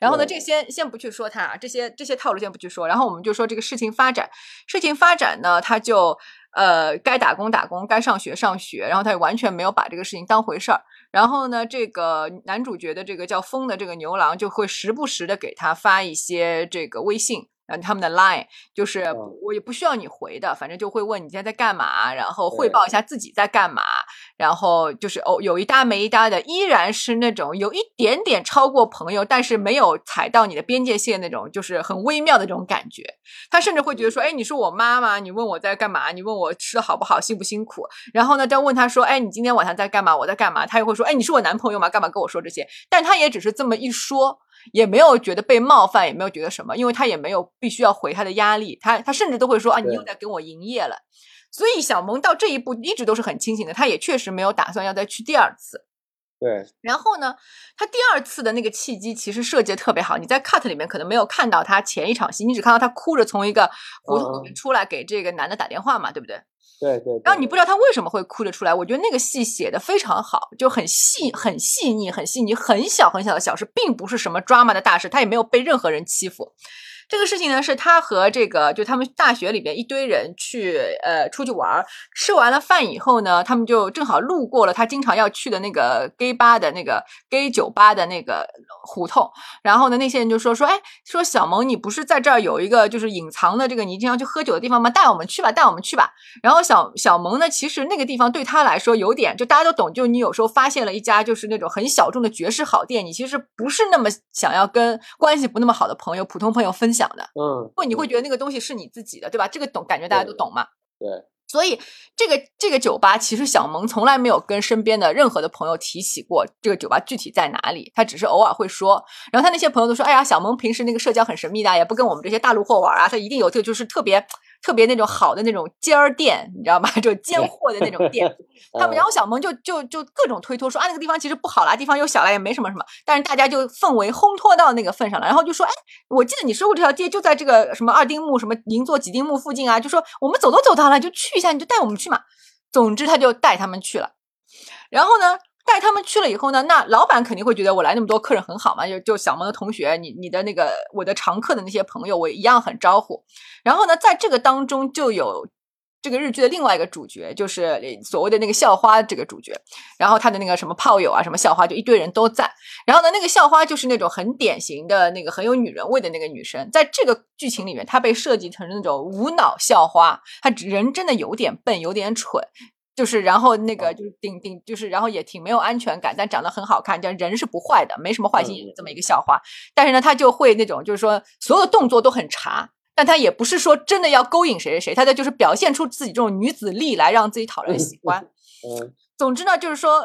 然后呢，这些先先不去说它啊，这些这些套路先不去说，然后我们就说这个事情发展，事情发展呢，他就呃该打工打工，该上学上学，然后他也完全没有把这个事情当回事儿。然后呢，这个男主角的这个叫风的这个牛郎就会时不时的给他发一些这个微信。然后他们的 line 就是我也不需要你回的，反正就会问你现在在干嘛，然后汇报一下自己在干嘛，然后就是哦有一搭没一搭的，依然是那种有一点点超过朋友，但是没有踩到你的边界线那种，就是很微妙的这种感觉。他甚至会觉得说，哎，你是我妈妈，你问我在干嘛，你问我吃的好不好，辛不辛苦，然后呢，再问他说，哎，你今天晚上在干嘛？我在干嘛？他又会说，哎，你是我男朋友吗？干嘛跟我说这些？但他也只是这么一说。也没有觉得被冒犯，也没有觉得什么，因为他也没有必须要回他的压力，他他甚至都会说啊，你又在跟我营业了。所以小萌到这一步一直都是很清醒的，他也确实没有打算要再去第二次。对，然后呢，他第二次的那个契机其实设计的特别好，你在 cut 里面可能没有看到他前一场戏，你只看到他哭着从一个胡同里面出来给这个男的打电话嘛，对不对？对对。然后你不知道他为什么会哭着出来，我觉得那个戏写的非常好，就很细、很细腻、很细腻，很小很小的小事，并不是什么 drama 的大事，他也没有被任何人欺负。这个事情呢，是他和这个就他们大学里边一堆人去呃出去玩，吃完了饭以后呢，他们就正好路过了他经常要去的那个 gay 吧的那个 gay 酒吧的那个胡同，然后呢，那些人就说说，哎，说小萌，你不是在这儿有一个就是隐藏的这个你经常去喝酒的地方吗？带我们去吧，带我们去吧。然后小小萌呢，其实那个地方对他来说有点，就大家都懂，就你有时候发现了一家就是那种很小众的爵士好店，你其实不是那么想要跟关系不那么好的朋友、普通朋友分享的，嗯，会你会觉得那个东西是你自己的，对吧？这个懂，感觉大家都懂嘛。对，所以这个这个酒吧，其实小萌从来没有跟身边的任何的朋友提起过这个酒吧具体在哪里，他只是偶尔会说。然后他那些朋友都说：“哎呀，小萌平时那个社交很神秘的，也不跟我们这些大陆货玩啊，他一定有这个就是特别特别那种好的那种尖儿店，你知道吗？就尖货的那种店。”他们，然后小萌就就就各种推脱说啊，那个地方其实不好啦，地方又小啦，也没什么什么。但是大家就氛围烘托到那个份上了，然后就说，哎，我记得你说过这条街就在这个什么二丁目什么银座几丁目附近啊，就说我们走都走到了，就去一下，你就带我们去嘛。总之他就带他们去了，然后呢。带他们去了以后呢，那老板肯定会觉得我来那么多客人很好嘛，就就小萌的同学，你你的那个我的常客的那些朋友，我一样很招呼。然后呢，在这个当中就有这个日剧的另外一个主角，就是所谓的那个校花这个主角，然后他的那个什么炮友啊，什么校花，就一堆人都在。然后呢，那个校花就是那种很典型的那个很有女人味的那个女生，在这个剧情里面，她被设计成那种无脑校花，她人真的有点笨，有点蠢。就是，然后那个就是顶顶，就是然后也挺没有安全感，但长得很好看，但人是不坏的，没什么坏心这么一个校花。但是呢，他就会那种，就是说所有的动作都很茶，但他也不是说真的要勾引谁谁谁，他的就是表现出自己这种女子力来让自己讨人喜欢。嗯，总之呢，就是说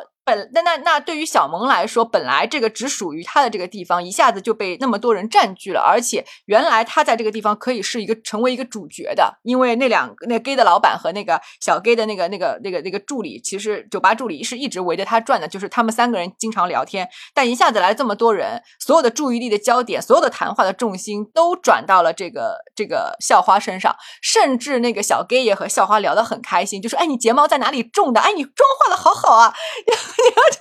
那那那对于小萌来说，本来这个只属于她的这个地方，一下子就被那么多人占据了，而且原来她在这个地方可以是一个成为一个主角的，因为那两个那 gay 的老板和那个小 gay 的那个那个那个那个助理，其实酒吧助理是一直围着他转的，就是他们三个人经常聊天，但一下子来这么多人，所有的注意力的焦点，所有的谈话的重心都转到了这个这个校花身上，甚至那个小 gay 也和校花聊得很开心，就说：“哎，你睫毛在哪里种的？哎，你妆化的好好啊！” 然后就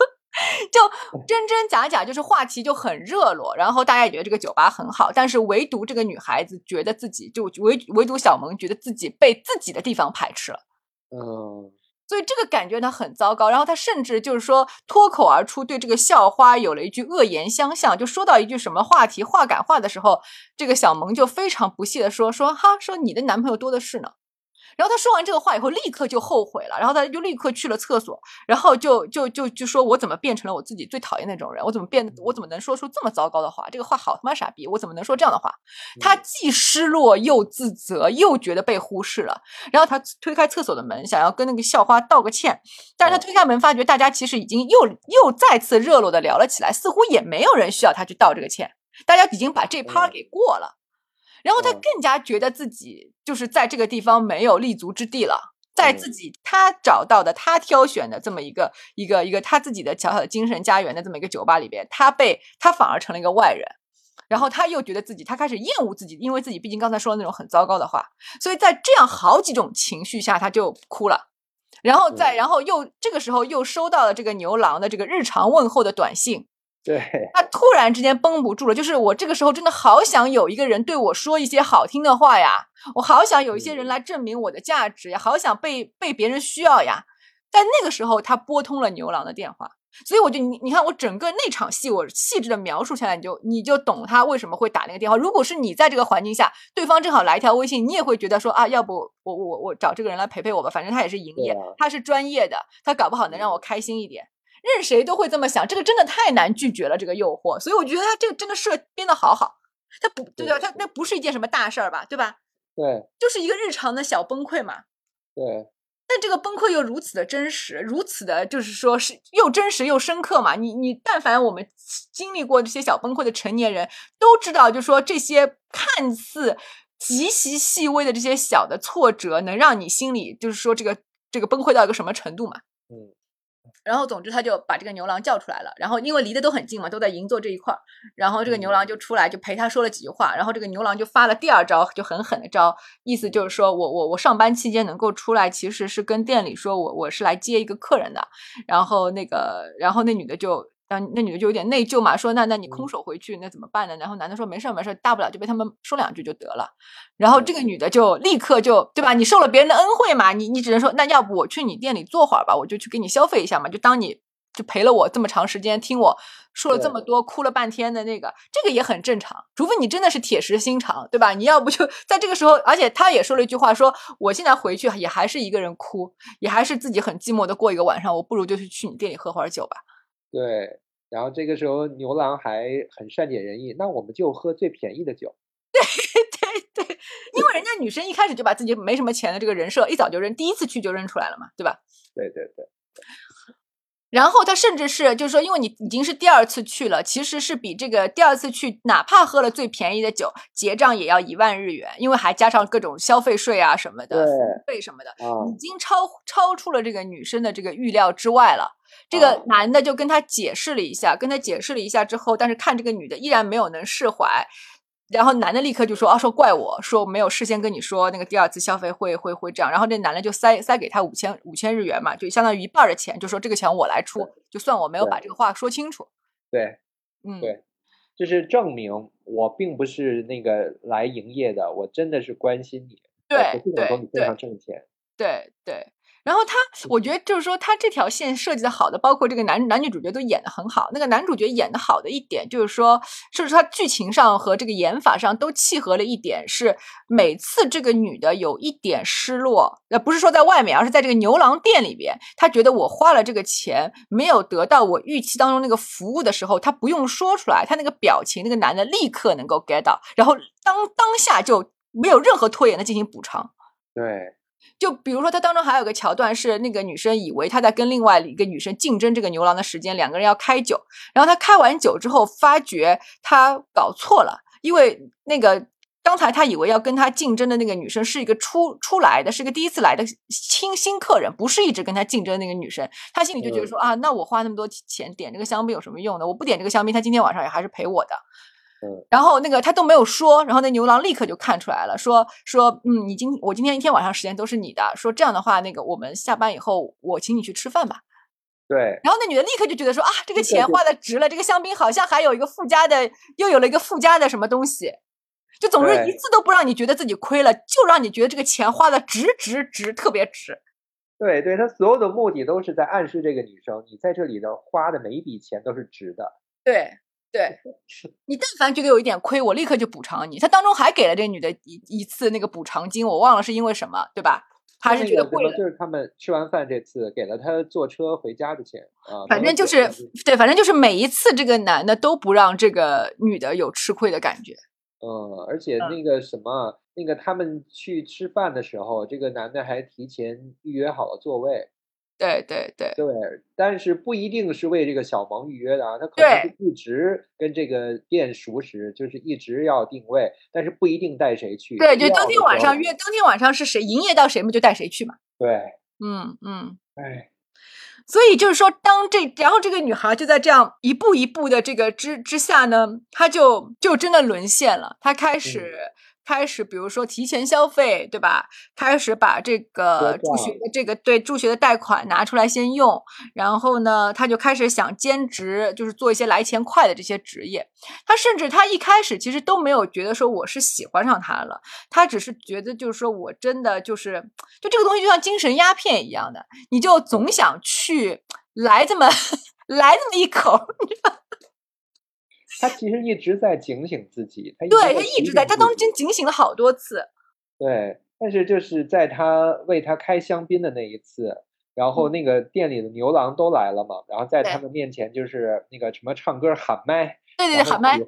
就真真假假，就是话题就很热络，然后大家也觉得这个酒吧很好，但是唯独这个女孩子觉得自己就唯唯独小萌觉得自己被自己的地方排斥了。嗯，所以这个感觉呢很糟糕，然后她甚至就是说脱口而出对这个校花有了一句恶言相向，就说到一句什么话题话赶话的时候，这个小萌就非常不屑的说说哈说你的男朋友多的是呢。然后他说完这个话以后，立刻就后悔了，然后他就立刻去了厕所，然后就就就就说：“我怎么变成了我自己最讨厌那种人？我怎么变？我怎么能说出这么糟糕的话？这个话好他妈傻逼！我怎么能说这样的话？”他既失落又自责，又觉得被忽视了。然后他推开厕所的门，想要跟那个校花道个歉，但是他推开门，发觉大家其实已经又又再次热络的聊了起来，似乎也没有人需要他去道这个歉，大家已经把这趴给过了。然后他更加觉得自己就是在这个地方没有立足之地了，在自己他找到的、他挑选的这么一个一个一个他自己的小小的精神家园的这么一个酒吧里边，他被他反而成了一个外人。然后他又觉得自己，他开始厌恶自己，因为自己毕竟刚才说了那种很糟糕的话，所以在这样好几种情绪下，他就哭了。然后再然后又这个时候又收到了这个牛郎的这个日常问候的短信。对，他突然之间绷不住了，就是我这个时候真的好想有一个人对我说一些好听的话呀，我好想有一些人来证明我的价值呀，好想被被别人需要呀。在那个时候，他拨通了牛郎的电话，所以我就你你看我整个那场戏，我细致的描述下来，你就你就懂他为什么会打那个电话。如果是你在这个环境下，对方正好来一条微信，你也会觉得说啊，要不我我我找这个人来陪陪我吧，反正他也是营业，他是专业的，他搞不好能让我开心一点。任谁都会这么想，这个真的太难拒绝了这个诱惑，所以我觉得他这个真的设编的好好，他不对对？他那不是一件什么大事儿吧？对吧？对，就是一个日常的小崩溃嘛。对，但这个崩溃又如此的真实，如此的，就是说是又真实又深刻嘛。你你，但凡我们经历过这些小崩溃的成年人，都知道，就说这些看似极其细微的这些小的挫折，能让你心里就是说这个这个崩溃到一个什么程度嘛？嗯。然后，总之他就把这个牛郎叫出来了。然后，因为离得都很近嘛，都在银座这一块儿。然后，这个牛郎就出来，就陪他说了几句话。然后，这个牛郎就发了第二招，就狠狠的招，意思就是说我我我上班期间能够出来，其实是跟店里说我我是来接一个客人的。然后那个，然后那女的就。然后那女的就有点内疚嘛，说那那你空手回去那怎么办呢？然后男的说没事没事，大不了就被他们说两句就得了。然后这个女的就立刻就对吧？你受了别人的恩惠嘛，你你只能说那要不我去你店里坐会儿吧，我就去给你消费一下嘛，就当你就陪了我这么长时间，听我说了这么多，哭了半天的那个，这个也很正常。除非你真的是铁石心肠，对吧？你要不就在这个时候，而且他也说了一句话，说我现在回去也还是一个人哭，也还是自己很寂寞的过一个晚上，我不如就是去你店里喝会儿酒吧。对。然后这个时候牛郎还很善解人意，那我们就喝最便宜的酒。对对对，因为人家女生一开始就把自己没什么钱的这个人设一早就认，第一次去就认出来了嘛，对吧？对对对。然后他甚至是就是说，因为你已经是第二次去了，其实是比这个第二次去哪怕喝了最便宜的酒，结账也要一万日元，因为还加上各种消费税啊什么的费什么的，已经超超出了这个女生的这个预料之外了。这个男的就跟他解释了一下，跟他解释了一下之后，但是看这个女的依然没有能释怀，然后男的立刻就说：“啊，说怪我说没有事先跟你说那个第二次消费会会会这样。”然后这男的就塞塞给他五千五千日元嘛，就相当于一半的钱，就说这个钱我来出，就算我没有把这个话说清楚。对，嗯，对，就是证明我并不是那个来营业的，我真的是关心你，对对对，非常挣钱，对对。然后他，我觉得就是说，他这条线设计的好的，包括这个男男女主角都演的很好。那个男主角演的好的一点，就是说，甚至他剧情上和这个演法上都契合了一点，是每次这个女的有一点失落，呃，不是说在外面，而是在这个牛郎店里边，他觉得我花了这个钱没有得到我预期当中那个服务的时候，他不用说出来，他那个表情，那个男的立刻能够 get 到，然后当当下就没有任何拖延的进行补偿。对。就比如说，它当中还有个桥段是，那个女生以为她在跟另外一个女生竞争这个牛郎的时间，两个人要开酒，然后他开完酒之后，发觉他搞错了，因为那个刚才他以为要跟他竞争的那个女生是一个初出来的，是个第一次来的新新客人，不是一直跟他竞争的那个女生，他心里就觉得说啊，那我花那么多钱点这个香槟有什么用呢？我不点这个香槟，他今天晚上也还是陪我的。然后那个他都没有说，然后那牛郎立刻就看出来了，说说嗯，你今我今天一天晚上时间都是你的，说这样的话，那个我们下班以后我请你去吃饭吧。对。然后那女的立刻就觉得说啊，这个钱花的值了，这个香槟好像还有一个附加的，又有了一个附加的什么东西，就总是一次都不让你觉得自己亏了，就让你觉得这个钱花的值值值，特别值。对，对他所有的目的都是在暗示这个女生，你在这里的花的每一笔钱都是值的。对。对你，但凡觉得有一点亏，我立刻就补偿你。他当中还给了这女的一一次那个补偿金，我忘了是因为什么，对吧？还是觉得贵了。就是他们吃完饭这次给了他坐车回家的钱啊。反正就是对，反正就是每一次这个男的都不让这个女的有吃亏的感觉。嗯，而且那个什么，那个他们去吃饭的时候，这个男的还提前预约好了座位。对对对对，但是不一定是为这个小萌预约的啊，他可能是一直跟这个店熟识，就是一直要定位，但是不一定带谁去。对，就当天晚上约，当天晚上是谁营业到谁嘛，就带谁去嘛。对，嗯嗯，哎。所以就是说，当这然后这个女孩就在这样一步一步的这个之之下呢，她就就真的沦陷了，她开始。开始，比如说提前消费，对吧？开始把这个助学的这个对助学的贷款拿出来先用，然后呢，他就开始想兼职，就是做一些来钱快的这些职业。他甚至他一开始其实都没有觉得说我是喜欢上他了，他只是觉得就是说我真的就是就这个东西就像精神鸦片一样的，你就总想去来这么 来这么一口。他其实一直在警醒自己，他对他一直在，他当时真警醒了好多次。对，但是就是在他为他开香槟的那一次，然后那个店里的牛郎都来了嘛，然后在他们面前就是那个什么唱歌喊麦，对对对，喊麦。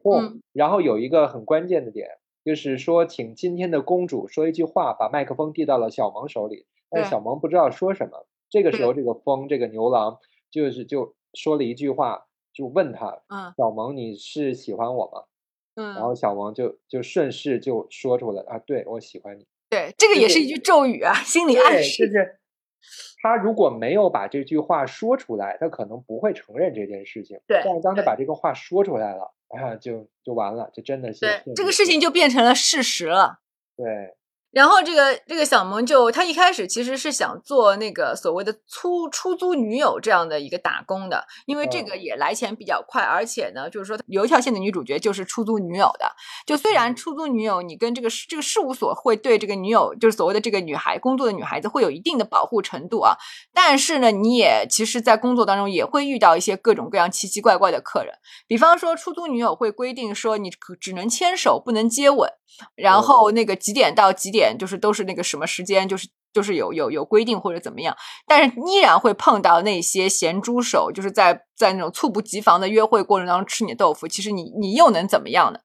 然后有一个很关键的点，就是说请今天的公主说一句话，把麦克风递到了小萌手里，但小萌不知道说什么。这个时候，这个风这个牛郎就是就说了一句话。就问他，嗯，小萌，你是喜欢我吗？嗯，然后小萌就就顺势就说出来啊，对我喜欢你。对，这个也是一句咒语啊，心理暗示。就是他如果没有把这句话说出来，他可能不会承认这件事情。对，但是当他把这个话说出来了，啊，就就完了，就真的是对这个事情就变成了事实了。对。然后这个这个小萌就他一开始其实是想做那个所谓的出出租女友这样的一个打工的，因为这个也来钱比较快，而且呢，就是说有一条线的女主角就是出租女友的。就虽然出租女友，你跟这个这个事务所会对这个女友，就是所谓的这个女孩工作的女孩子会有一定的保护程度啊，但是呢，你也其实，在工作当中也会遇到一些各种各样奇奇怪怪的客人，比方说出租女友会规定说你可只能牵手不能接吻，然后那个几点到几点。就是都是那个什么时间，就是就是有有有规定或者怎么样，但是依然会碰到那些咸猪手，就是在在那种猝不及防的约会过程当中吃你豆腐。其实你你又能怎么样呢？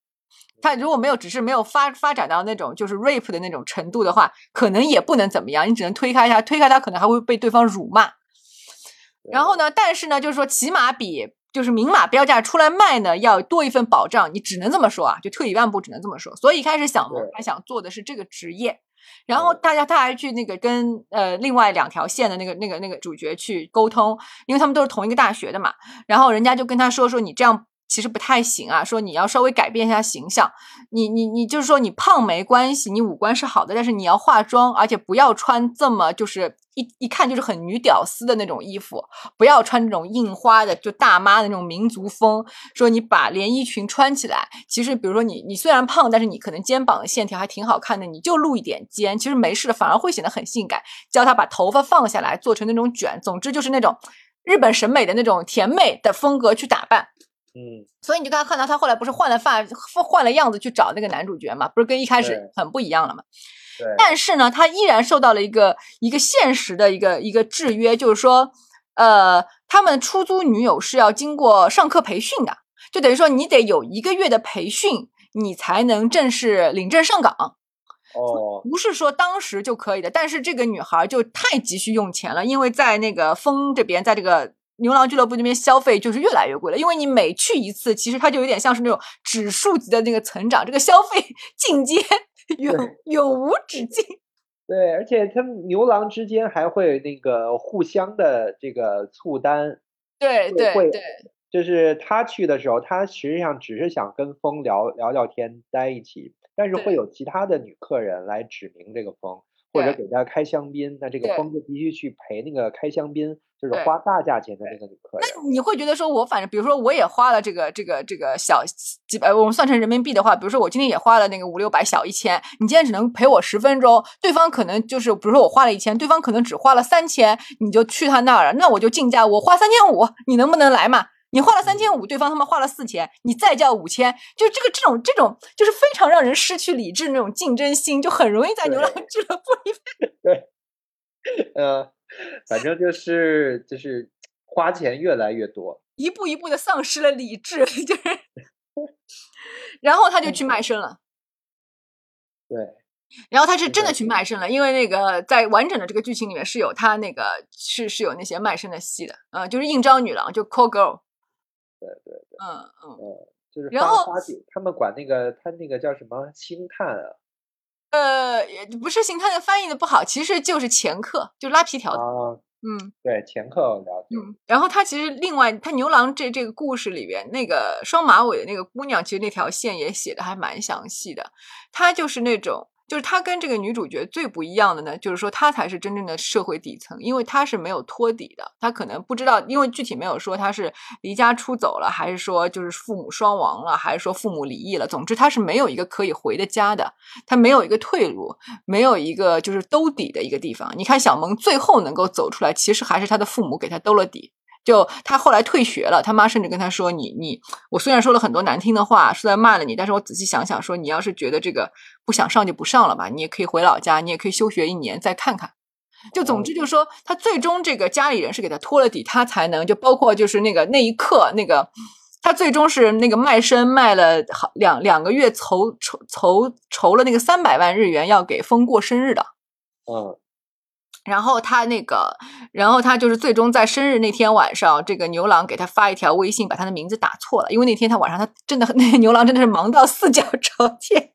他如果没有只是没有发发展到那种就是 rape 的那种程度的话，可能也不能怎么样，你只能推开他，推开他可能还会被对方辱骂。然后呢，但是呢，就是说起码比就是明码标价出来卖呢要多一份保障，你只能这么说啊，就退一万步只能这么说。所以一开始小萌他想做的是这个职业，然后大家他还去那个跟呃另外两条线的那个那个那个主角去沟通，因为他们都是同一个大学的嘛，然后人家就跟他说说你这样。其实不太行啊，说你要稍微改变一下形象，你你你就是说你胖没关系，你五官是好的，但是你要化妆，而且不要穿这么就是一一看就是很女屌丝的那种衣服，不要穿这种印花的就大妈的那种民族风。说你把连衣裙穿起来，其实比如说你你虽然胖，但是你可能肩膀的线条还挺好看的，你就露一点肩，其实没事的，反而会显得很性感。教他把头发放下来，做成那种卷，总之就是那种日本审美的那种甜美的风格去打扮。嗯，所以你就刚才看到他后来不是换了发换了样子去找那个男主角嘛，不是跟一开始很不一样了嘛？对。但是呢，他依然受到了一个一个现实的一个一个制约，就是说，呃，他们出租女友是要经过上课培训的，就等于说你得有一个月的培训，你才能正式领证上岗。哦，不是说当时就可以的，但是这个女孩就太急需用钱了，因为在那个风这边，在这个。牛郎俱乐部那边消费就是越来越贵了，因为你每去一次，其实它就有点像是那种指数级的那个成长，这个消费 进阶永永无止境。对，而且他们牛郎之间还会那个互相的这个促单。对对对，就是他去的时候，他实际上只是想跟风聊聊聊天，待一起，但是会有其他的女客人来指明这个风。或者给他开香槟，那这个风就必须去陪那个开香槟，就是花大价钱的那个女客人。那你会觉得说，我反正比如说我也花了这个这个这个小几百，我们算成人民币的话，比如说我今天也花了那个五六百小一千，你今天只能陪我十分钟，对方可能就是比如说我花了一千，对方可能只花了三千，你就去他那儿了，那我就竞价，我花三千五，你能不能来嘛？你花了三千五，对方他妈花了四千，你再叫五千，就这个这种这种，就是非常让人失去理智那种竞争心，就很容易在牛郎俱乐部里面。对，呃，反正就是就是花钱越来越多，一步一步的丧失了理智，就是，然后他就去卖身了。对，然后他是真的去卖身了，因为那个在完整的这个剧情里面是有他那个是是有那些卖身的戏的，呃，就是应招女郎，就 call girl，对对对，嗯嗯，嗯，就是然后他们管那个他那个叫什么星探啊呃，也不是星探的翻译的不好，其实就是前客，就拉皮条的，啊，嗯对，前客我了解，嗯。然后他其实另外，他牛郎这这个故事里边，那个双马尾的那个姑娘，其实那条线也写的还蛮详细的。她就是那种，就是他跟这个女主角最不一样的呢，就是说他才是真正的社会底层，因为他是没有托底的，他可能不知道，因为具体没有说他是离家出走了，还是说就是父母双亡了，还是说父母离异了。总之，他是没有一个可以回的家的，他没有一个退路，没有一个就是兜底的一个地方。你看小萌最后能够走出来，其实还是他的父母给他兜了底。就他后来退学了，他妈甚至跟他说：“你你，我虽然说了很多难听的话，是在骂了你，但是我仔细想想说，你要是觉得这个不想上就不上了吧，你也可以回老家，你也可以休学一年再看看。”就总之就是说，他最终这个家里人是给他托了底，他才能就包括就是那个那一刻那个。他最终是那个卖身卖了好两两个月筹筹筹筹了那个三百万日元要给风过生日的，嗯然后他那个，然后他就是最终在生日那天晚上，这个牛郎给他发一条微信，把他的名字打错了，因为那天他晚上他真的 那个牛郎真的是忙到四脚朝天。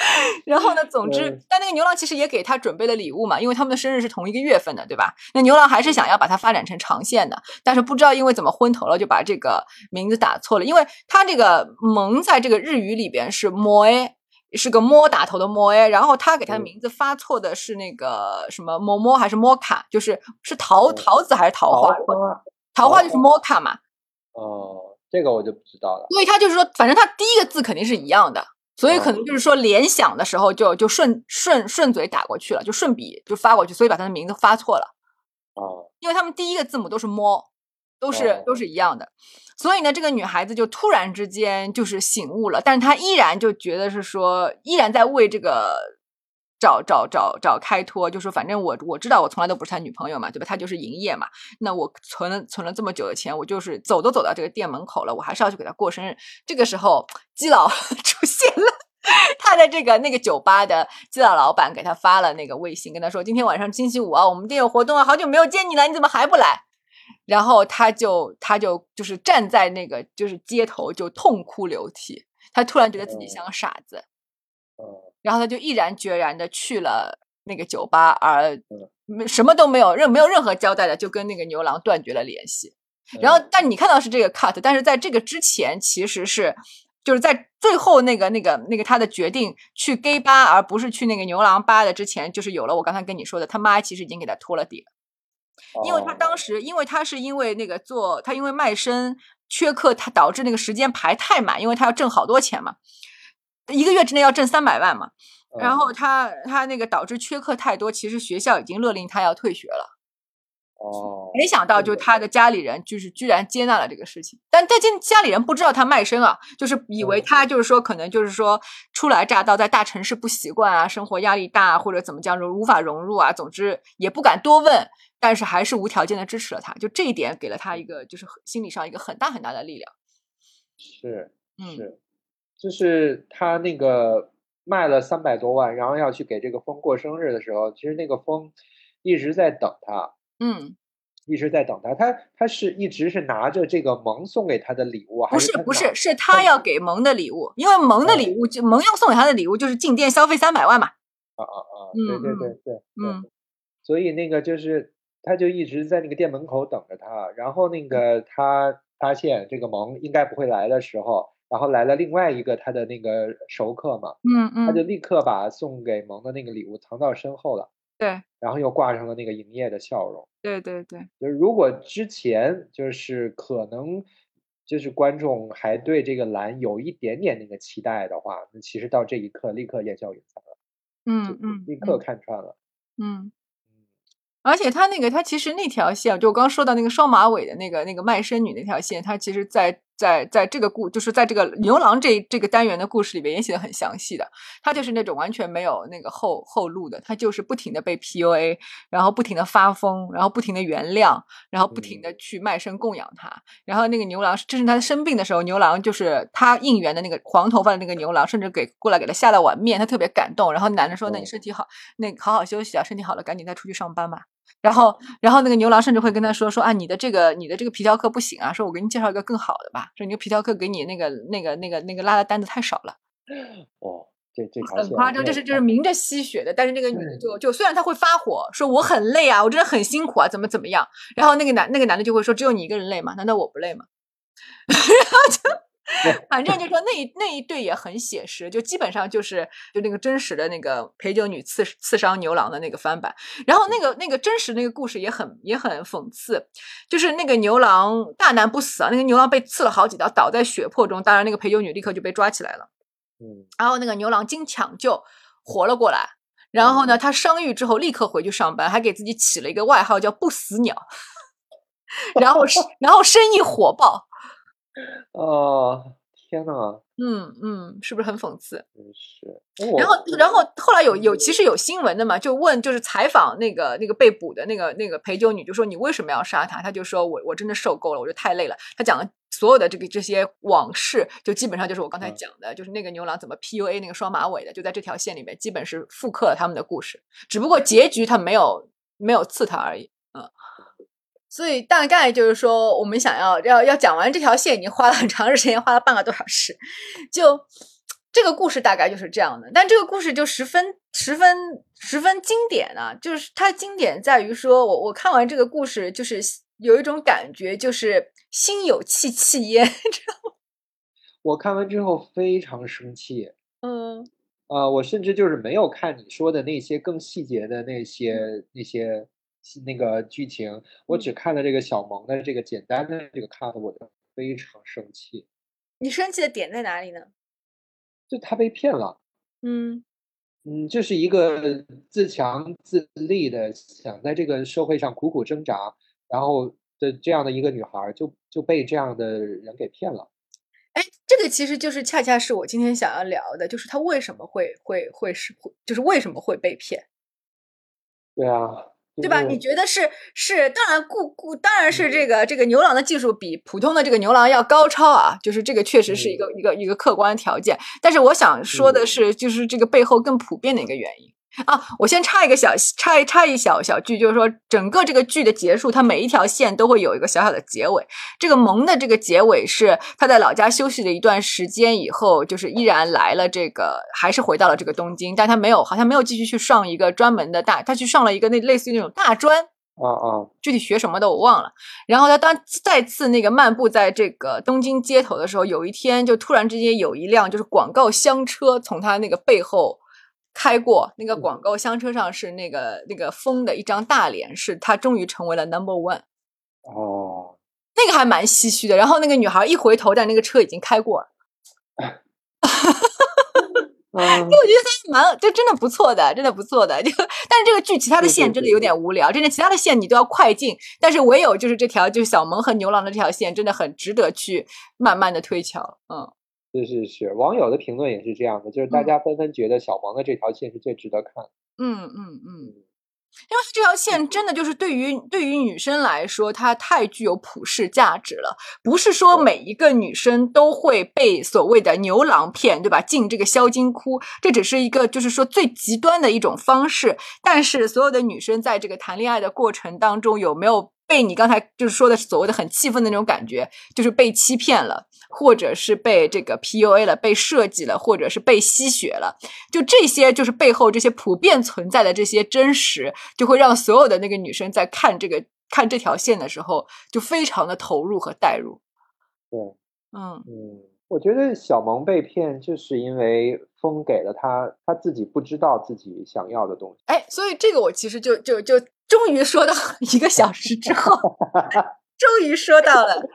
然后呢，总之嗯，但那个牛郎其实也给他准备了礼物嘛，因为他们的生日是同一个月份的，对吧？那牛郎还是想要把它发展成长线的，但是不知道因为怎么昏头了，就把这个名字打错了，因为他这个萌在这个日语里边是 moe，是个摸打头的摸哎，然后他给他的嗯。名字发错的是那个什么摸摸还是摸卡，就是是桃嗯桃子还是桃桃花？桃花就是摸卡嘛，哦，这个我就不知道了，所以他就是说，反正他第一个字肯定是一样的，所以可能就。是说联想的时候就就顺顺顺嘴打过去了，就顺笔就发过去，所以把他的名字发错了，哦，因为他们第一个字母都是摸，都是哦。都是一样的。所以呢，这个女孩子就突然之间就是醒悟了，但是她依然就觉得是说，依然在为这个找找找找开脱，就说反正我我知道我从来都不是他女朋友嘛，对吧？他就是营业嘛，那我存了存了这么久的钱，我就是走都走到这个店门口了，我还是要去给他过生日。这个时候，基佬 出现了。他的这个那个酒吧的基佬老板给他发了那个微信，跟他说：“今天晚上星期五啊，我们店有活动啊，好久没有见你了，你怎么还不来？”然后他就他就就是站在那个就是街头就痛哭流涕，他突然觉得自己像个傻子，嗯然后他就毅然决然的去了那个酒吧，而什么都没有任没有任何交代的，就跟那个牛郎断绝了联系。然后，但你看到是这个 cut，但是在这个之前，其实是就是在最后那个那个那个他的决定去 gay 吧，而不是去那个牛郎吧的之前，就是有了我刚才跟你说的，他妈其实已经给他托了底了。因为他当时时，因为他是因为那个做，他因为卖身缺课，他导致那个时间排太满，因为他要挣好多钱嘛，一个月之内要挣三百万嘛，然后他他那个导致缺课太多，其实学校已经勒令他要退学了。哦，没想到，就他的家里人就是居然接纳了这个事情，但但家家里人不知道他卖身啊，就是以为嗯。他就是说可能就是说初来乍到，在大城市不习惯啊，生活压力大啊或者怎么讲无法融入啊，总之也不敢多问，但是还是无条件的支持了他，就这一点给了他一个就是心理上一个很大很大的力量。是嗯，是，就是他那个卖了三百多万，然后要去给这个风过生日的时候，其实那个风一直在等他，嗯，一直在等他。他他是一直是拿着这个萌送给他的礼物，还不是不是，是他要给萌的礼物，因为萌的礼物就萌要送给他的礼物就是进店消费三百万嘛。啊啊啊！嗯对对嗯对对，嗯对，所以那个就是，他就一直在那个店门口等着他，然后那个他发现这个萌应该不会来的时候，然后来了另外一个他的那个熟客嘛，嗯他就嗯，立刻把送给萌的那个礼物藏到身后了，对然后又挂上了那个营业的笑容。对对对，就是如果之前就是可能就是观众还对这个蓝有一点点那个期待的话，那其实到这一刻立刻烟消云散了，嗯嗯，立刻嗯看穿了。嗯。而且他那个，他其实那条线，就我刚刚说到那个双马尾的那个那个卖身女那条线，它其实在在在这个故，就是在这个牛郎这这个单元的故事里面也写的很详细的。他就是那种完全没有那个后后路的，他就是不停的被 PUA，然后不停的发疯，然后不停的原谅，然后不停的去卖身供养他。然后那个牛郎，这是他生病的时候，牛郎就是他应援的那个黄头发的那个牛郎，甚至给过来给他下了碗面，他特别感动。然后男的说：“那你身体好，那好好休息啊，身体好了赶紧再出去上班吧。”然后，然后那个牛郎甚至会跟他说：“说啊，你的这个你的这个皮条客不行啊，说我给你介绍一个更好的吧。说你个皮条客给你那个那个那个那个拉的单子太少了。”哦，这这条很夸张，就是就是明着吸血的。但是那个女的就就虽然她会发火，说我很累啊，我真的很辛苦啊，怎么怎么样。然后那个男那个男的就会说：“只有你一个人累吗？难道我不累吗？” 然后就。反正就说那一那一对也很写实，就基本上就是就那个真实的那个陪酒女刺刺伤牛郎的那个翻版。然后那个那个真实那个故事也很也很讽刺，就是那个牛郎大难不死啊，那个牛郎被刺了好几刀，倒在血泊中。当然那个陪酒女立刻就被抓起来了，嗯，然后那个牛郎经抢救活了过来。然后呢，他伤愈之后立刻回去上班，还给自己起了一个外号叫不死鸟。然后然后生意火爆。哦，天呐，嗯嗯，是不是很讽刺？真是。然后，然后 后来有有其实有新闻的嘛，就问就是采访那个那个被捕的那个那个陪酒女，就说你为什么要杀他？他就说我我真的受够了，我就太累了。他讲的所有的这个这些往事，就基本上就是我刚才讲的，就是那个牛郎怎么 PUA 那个双马尾的，就在这条线里面，基本是复刻了他们的故事，只不过结局他没有没有刺他而已，嗯。所以大概就是说，我们想要要要讲完这条线，已经花了很长时间，花了半个多小时。就这个故事大概就是这样的，但这个故事就十分十分十分经典啊！就是它经典在于说，我我看完这个故事，就是有一种感觉，就是心有戚戚焉，知道吗？我看完之后非常生气。嗯，呃，我甚至就是没有看你说的那些更细节的那些那些。那个剧情，我只看了这个小萌的这个简单的这个 cut，我就非常生气。你生气的点在哪里呢？就他被骗了。嗯嗯，就是一个自强自立的，想在这个社会上苦苦挣扎，然后的这样的一个女孩，就就被这样的人给骗了。哎，这个其实就是恰恰是我今天想要聊的，就是他为什么会会会是会，就是为什么会被骗？对啊。对吧？你觉得是是？当然，故故当然是这个这个牛郎的技术比普通的这个牛郎要高超啊，就是这个确实是一个一个一个客观条件。但是我想说的是，就是这个背后更普遍的一个原因。啊，我先插一个小插一插一小小句，就是说整个这个剧的结束，它每一条线都会有一个小小的结尾。这个萌的这个结尾是他在老家休息了一段时间以后，就是依然来了这个，还是回到了这个东京，但他没有，好像没有继续去上一个专门的大，他去上了一个那类似于那种大专，哦哦，具体学什么的我忘了。然后他当再次那个漫步在这个东京街头的时候，有一天就突然之间有一辆就是广告厢车从他那个背后。开过那个广告箱车上是那个那个风的一张大脸，是他终于成为了 number one。哦，那个还蛮唏嘘的。然后那个女孩一回头，但那个车已经开过了。哈哈哈哈哈！我觉得他蛮就真的不错的，真的不错的。就但是这个剧其他的线真的有点无聊，真的其他的线你都要快进，但是唯有就是这条就是小萌和牛郎的这条线真的很值得去慢慢的推敲。嗯。是是是，网友的评论也是这样的，就是大家纷纷觉得小萌的这条线是最值得看。嗯嗯嗯，因为这条线真的就是对于对于女生来说，它太具有普世价值了。不是说每一个女生都会被所谓的牛郎骗，对吧？进这个销金窟，这只是一个就是说最极端的一种方式。但是所有的女生在这个谈恋爱的过程当中，有没有？被你刚才就是说的所谓的很气愤的那种感觉，就是被欺骗了，或者是被这个 PUA 了，被设计了，或者是被吸血了，就这些就是背后这些普遍存在的这些真实，就会让所有的那个女生在看这个看这条线的时候，就非常的投入和代入。对，嗯。嗯，我觉得小萌被骗，就是因为风给了他他自己不知道自己想要的东西。哎，所以这个我其实就就就。终于说到一个小时之后，终于说到了，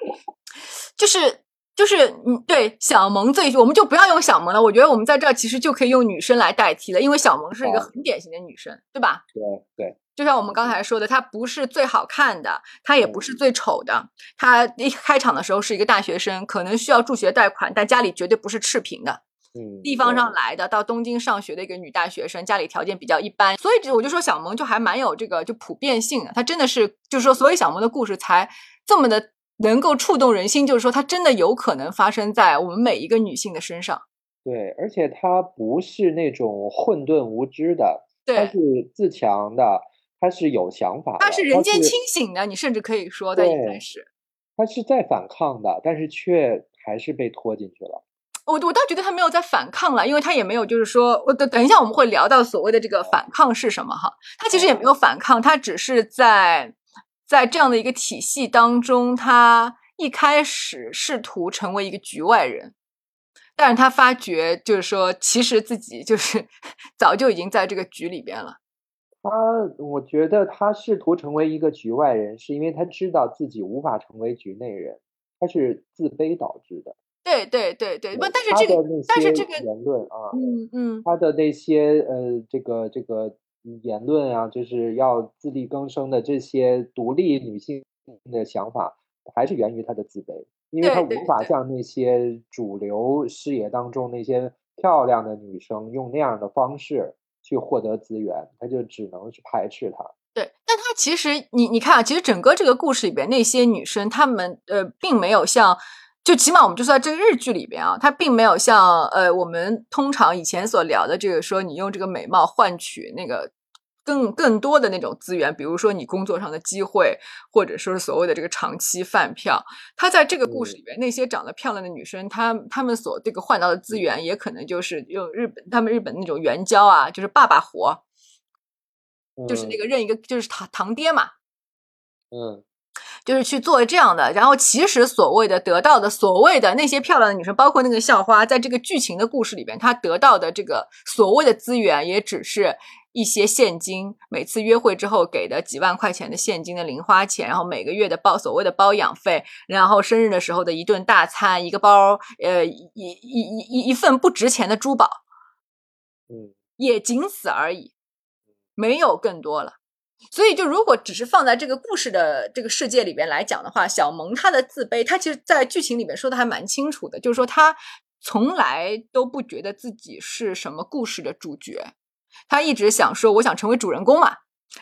就是就是嗯，对小萌最，我们就不要用小萌了。我觉得我们在这儿其实就可以用女生来代替了，因为小萌是一个很典型的女生，对吧？对对，就像我们刚才说的，她不是最好看的，她也不是最丑的。她一开场的时候是一个大学生，可能需要助学贷款，但家里绝对不是赤贫的。嗯，地方上来的，到东京上学的一个女大学生，家里条件比较一般，所以这我就说小萌就还蛮有这个就普遍性的，她真的是就是说，所以小萌的故事才这么的能够触动人心，就是说她真的有可能发生在我们每一个女性的身上。对，而且她不是那种混沌无知的，他对，是自强的，她是有想法的，她是人间清醒的，你甚至可以说在一开对始。他是在反抗的，但是却还是被拖进去了。我我倒觉得他没有在反抗了，因为他也没有就是说，我等等一下我们会聊到所谓的这个反抗是什么哈，他其实也没有反抗，他只是在在这样的一个体系当中，他一开始试图成为一个局外人，但是他发觉就是说，其实自己就是 早就已经在这个局里边了。他，我觉得他试图成为一个局外人，是因为他知道自己无法成为局内人，他是自卑导致的。对对对对，不，但是这个但是这个言论啊，嗯嗯。他的那些呃，这个这个言论啊，就是要自力更生的这些独立女性的想法，还是源于她的自卑，因为他对对对无法像那些主流视野当中那些漂亮的女生用那样的方式去获得资源，她就只能去排斥她。对，但她其实你你看啊，其实整个这个故事里边那些女生，她们呃，并没有像，就起码我们就说在这个日剧里边啊，它并没有像呃我们通常以前所聊的这个说你用这个美貌换取那个更更多的那种资源，比如说你工作上的机会，或者说是所谓的这个长期饭票。她在这个故事里边，那些长得漂亮的女生，她她们所这个换到的资源，也可能就是用日本他们日本那种援交啊，就是爸爸活。就是那嗯。个认一个就是堂堂爹嘛，嗯就是去做这样的。然后其实所谓的得到的所谓的那些漂亮的女生，包括那个校花，在这个剧情的故事里边，她得到的这个所谓的资源，也只是一些现金，每次约会之后给的几万块钱的现金的零花钱，然后每个月的包所谓的包养费，然后生日的时候的一顿大餐，一个包，呃，一一一一一份不值钱的珠宝，嗯也仅此而已，没有更多了。所以，就如果只是放在这个故事的这个世界里边来讲的话，小萌她的自卑，她其实在剧情里面说的还蛮清楚的，就是说她从来都不觉得自己是什么故事的主角，她一直想说我想成为主人公嘛。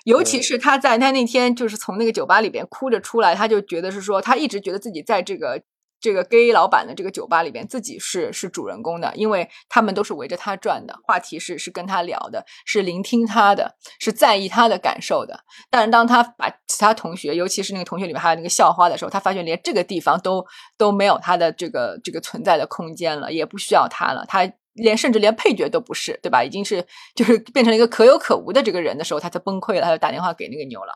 尤其是她在她那天就是从那个酒吧里边哭着出来，她就觉得是说，她一直觉得自己在这个这个 gay 老板的这个酒吧里边，自己是是主人公的，因为他们都是围着他转的，话题是是跟他聊的，是聆听他的，是在意他的感受的。但是当他把其他同学，尤其是那个同学里面还有那个校花的时候，他发现连这个地方都都没有他的这个这个存在的空间了，也不需要他了，他。连甚至连配角都不是，对吧？已经是就是变成了一个可有可无的这个人的时候，他才崩溃了，他就打电话给那个牛郎。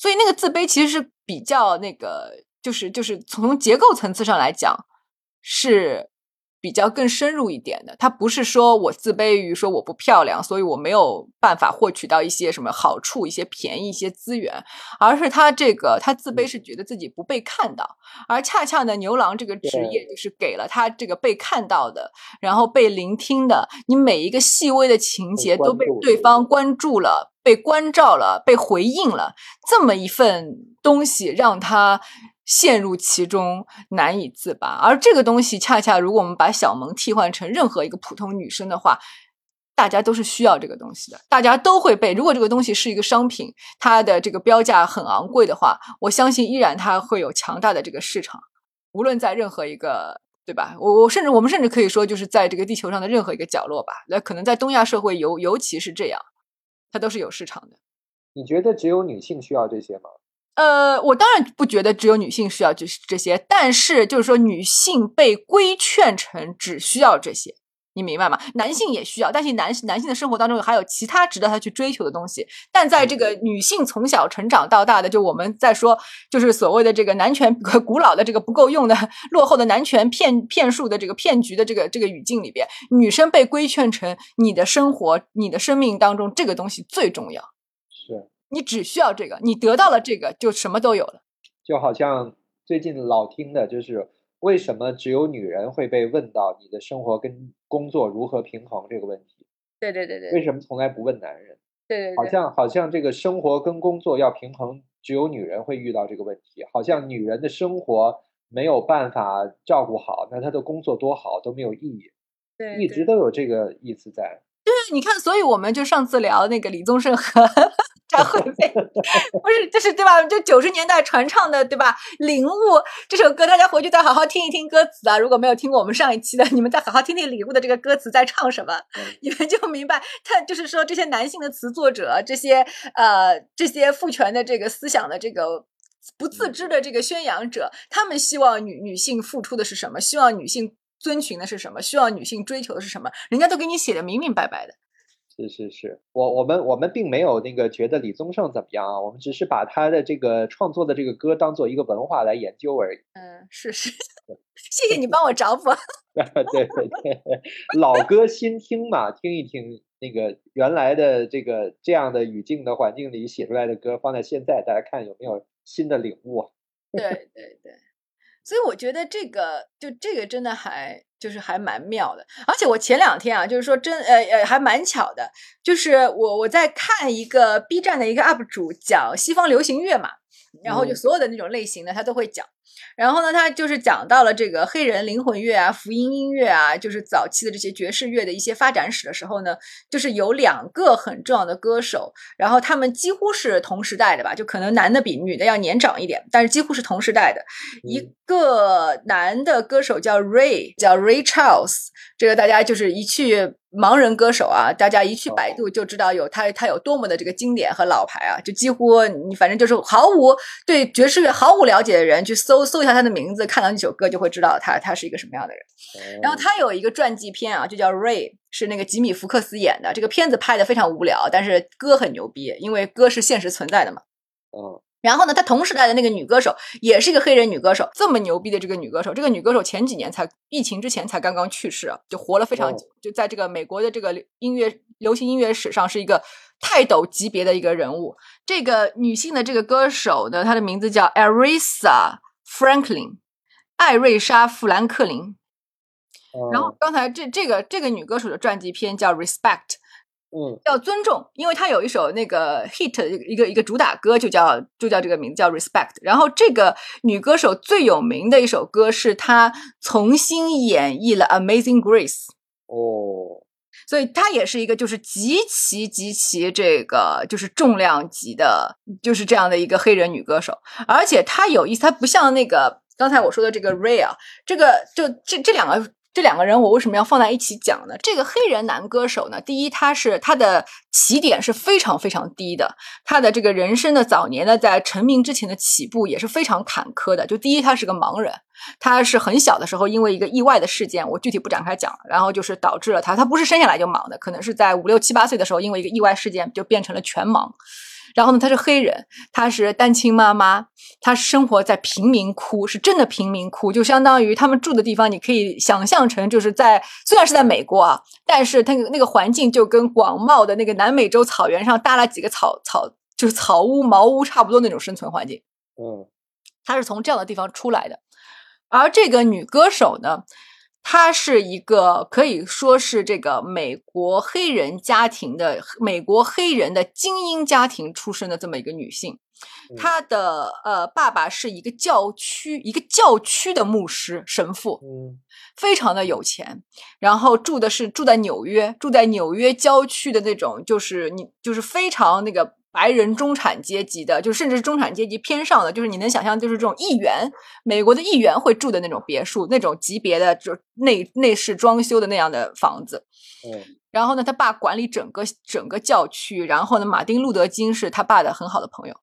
所以那个自卑其实是比较那个，就是就是从结构层次上来讲是比较更深入一点的。他不是说我自卑于说我不漂亮，所以我没有办法获取到一些什么好处、一些便宜、一些资源，而是他这个他自卑是觉得自己不被看到，而恰恰呢，牛郎这个职业就是给了他这个被看到的，然后被聆听的，你每一个细微的情节都被对方关注了。被关照了，被回应了，这么一份东西让他陷入其中，难以自拔。而这个东西，恰恰如果我们把小萌替换成任何一个普通女生的话，大家都是需要这个东西的，大家都会被。如果这个东西是一个商品，它的这个标价很昂贵的话，我相信依然它会有强大的这个市场，无论在任何一个。对吧？我我甚至我们甚至可以说，就是在这个地球上的任何一个角落吧。那可能在东亚社会尤尤其是这样。它都是有市场的。你觉得只有女性需要这些吗？呃，我当然不觉得只有女性需要这这些，但是就是说女性被规劝成只需要这些，你明白吗？男性也需要，但是男男性的生活当中还有其他值得他去追求的东西。但在这个女性从小成长到大的，就我们在说，就是所谓的这个男权古老的这个不够用的落后的男权骗骗术的这个骗局的这个这个语境里边，女生被规劝成你的生活、你的生命当中这个东西最重要。是，你只需要这个，你得到了这个，就什么都有了。就好像最近老听的就是为什么只有女人会被问到你的生活跟工作如何平衡这个问题？对对对对，为什么从来不问男人？对对对，好像好像这个生活跟工作要平衡，只有女人会遇到这个问题。好像女人的生活没有办法照顾好，那她的工作多好都没有意义。对一直都有这个意思在。就是你看，所以我们就上次聊那个李宗盛和张惠妹，不是就是对吧？就九十年代传唱的对吧？领悟这首歌，大家回去再好好听一听歌词啊。如果没有听过我们上一期的，你们再好好听听领悟的这个歌词在唱什么，你们就明白，他就是说这些男性的词作者，这些呃这些父权的这个思想的这个。不自知的这个宣扬者，他们希望女女性付出的是什么？希望女性遵循的是什么？希望女性追求的是什么？人家都给你写的明明白白的。是是是，我我们我们并没有那个觉得李宗盛怎么样啊，我们只是把他的这个创作的这个歌当做一个文化来研究而已。嗯，是是，谢谢你帮我找补。对对对，老歌新听嘛，听一听那个原来的这个这样的语境的环境里写出来的歌，放在现在大家看有没有新的领悟。对对对。所以我觉得这个就这个真的还就是还蛮妙的，而且我前两天啊，就是说真呃呃还蛮巧的，就是我我在看一个 B 站的一个 UP 主讲西方流行乐嘛，然后就所有的那种类型的他都会讲。然后呢，他就是讲到了这个黑人灵魂乐啊、福音音乐啊，就是早期的这些爵士乐的一些发展史的时候呢，就是有两个很重要的歌手，然后他们几乎是同时代的吧，就可能男的比女的要年长一点，但是几乎是同时代的。一个男的歌手叫 Ray，叫 Ray Charles，这个大家就是一去。盲人歌手啊，大家一去百度就知道有他，他有多么的这个经典和老牌啊！就几乎你反正就是毫无对爵士乐毫无了解的人去搜搜一下他的名字，看到那首歌就会知道他他是一个什么样的人。然后他有一个传记片啊，就叫《Ray》，是那个吉米福克斯演的。这个片子拍的非常无聊，但是歌很牛逼，因为歌是现实存在的嘛。嗯。然后呢，他同时代的那个女歌手也是一个黑人女歌手，这么牛逼的这个女歌手，这个女歌手前几年才疫情之前才刚刚去世，就活了非常久，就在这个美国的这个音乐流行音乐史上是一个泰斗级别的一个人物。这个女性的这个歌手呢，她的名字叫 Aretha Franklin，艾瑞莎·富兰克林。然后刚才这这个这个女歌手的传记片叫 Respect。嗯，要尊重，因为她有一首那个 hit 一个一个主打歌，就叫就叫这个名字叫 Respect。然后这个女歌手最有名的一首歌是她重新演绎了 Amazing Grace。哦，所以她也是一个就是极其极其这个就是重量级的，就是这样的一个黑人女歌手。而且她有意思，她不像那个刚才我说的这个 Ray 啊，这个就这这两个。这两个人我为什么要放在一起讲呢？这个黑人男歌手呢，第一，他是他的起点是非常非常低的，他的这个人生的早年呢，在成名之前的起步也是非常坎坷的。就第一，他是个盲人，他是很小的时候因为一个意外的事件，我具体不展开讲，然后就是导致了他，他不是生下来就盲的，可能是在五六七八岁的时候，因为一个意外事件就变成了全盲。然后呢，她是黑人，她是单亲妈妈，她生活在贫民窟，是真的贫民窟，就相当于他们住的地方，你可以想象成就是在虽然是在美国啊，但是它那个环境就跟广袤的那个南美洲草原上搭了几个草草，就是草屋茅屋差不多那种生存环境。嗯，她是从这样的地方出来的，而这个女歌手呢。她是一个可以说是这个美国黑人家庭的美国黑人的精英家庭出身的这么一个女性，她的呃爸爸是一个教区一个教区的牧师神父，嗯，非常的有钱，然后住的是住在纽约，住在纽约郊区的那种，就是你就是非常那个。白人中产阶级的，就甚至是中产阶级偏上的，就是你能想象，就是这种议员，美国的议员会住的那种别墅，那种级别的，就内内饰装修的那样的房子。嗯，然后呢，他爸管理整个整个教区，然后呢，马丁路德金是他爸的很好的朋友。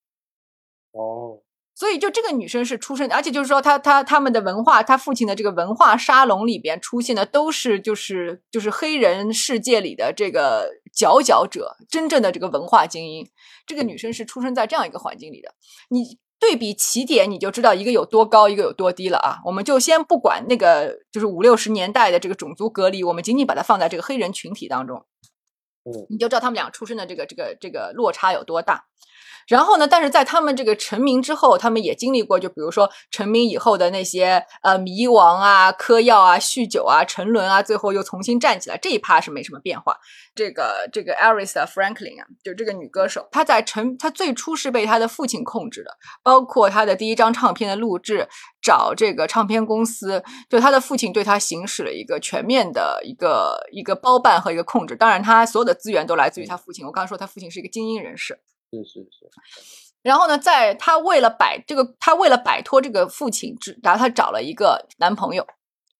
哦。所以，就这个女生是出身，而且就是说，她她他们的文化，她父亲的这个文化沙龙里边出现的都是就是就是黑人世界里的这个佼佼者，真正的这个文化精英。这个女生是出生在这样一个环境里的，你对比起点，你就知道一个有多高，一个有多低了啊！我们就先不管那个就是五六十年代的这个种族隔离，我们仅仅把它放在这个黑人群体当中。嗯你就知道他们俩出生的这个这个这个落差有多大。然后呢，但是在他们这个成名之后，他们也经历过，就比如说成名以后的那些呃迷惘啊、嗑药啊、酗酒啊、沉沦啊，最后又重新站起来，这一趴是没什么变化。这个这个 Aretha Franklin 啊，就这个女歌手，她在成她最初是被她的父亲控制的，包括她的第一张唱片的录制，找这个唱片公司，就她的父亲对她行使了一个全面的一个一个包办和一个控制。当然，她所有的资源都来自于她父亲。我刚刚说她父亲是一个精英人士。是是是，然后呢，在她为了摆这个，她为了摆脱这个父亲，只然后她找了一个男朋友。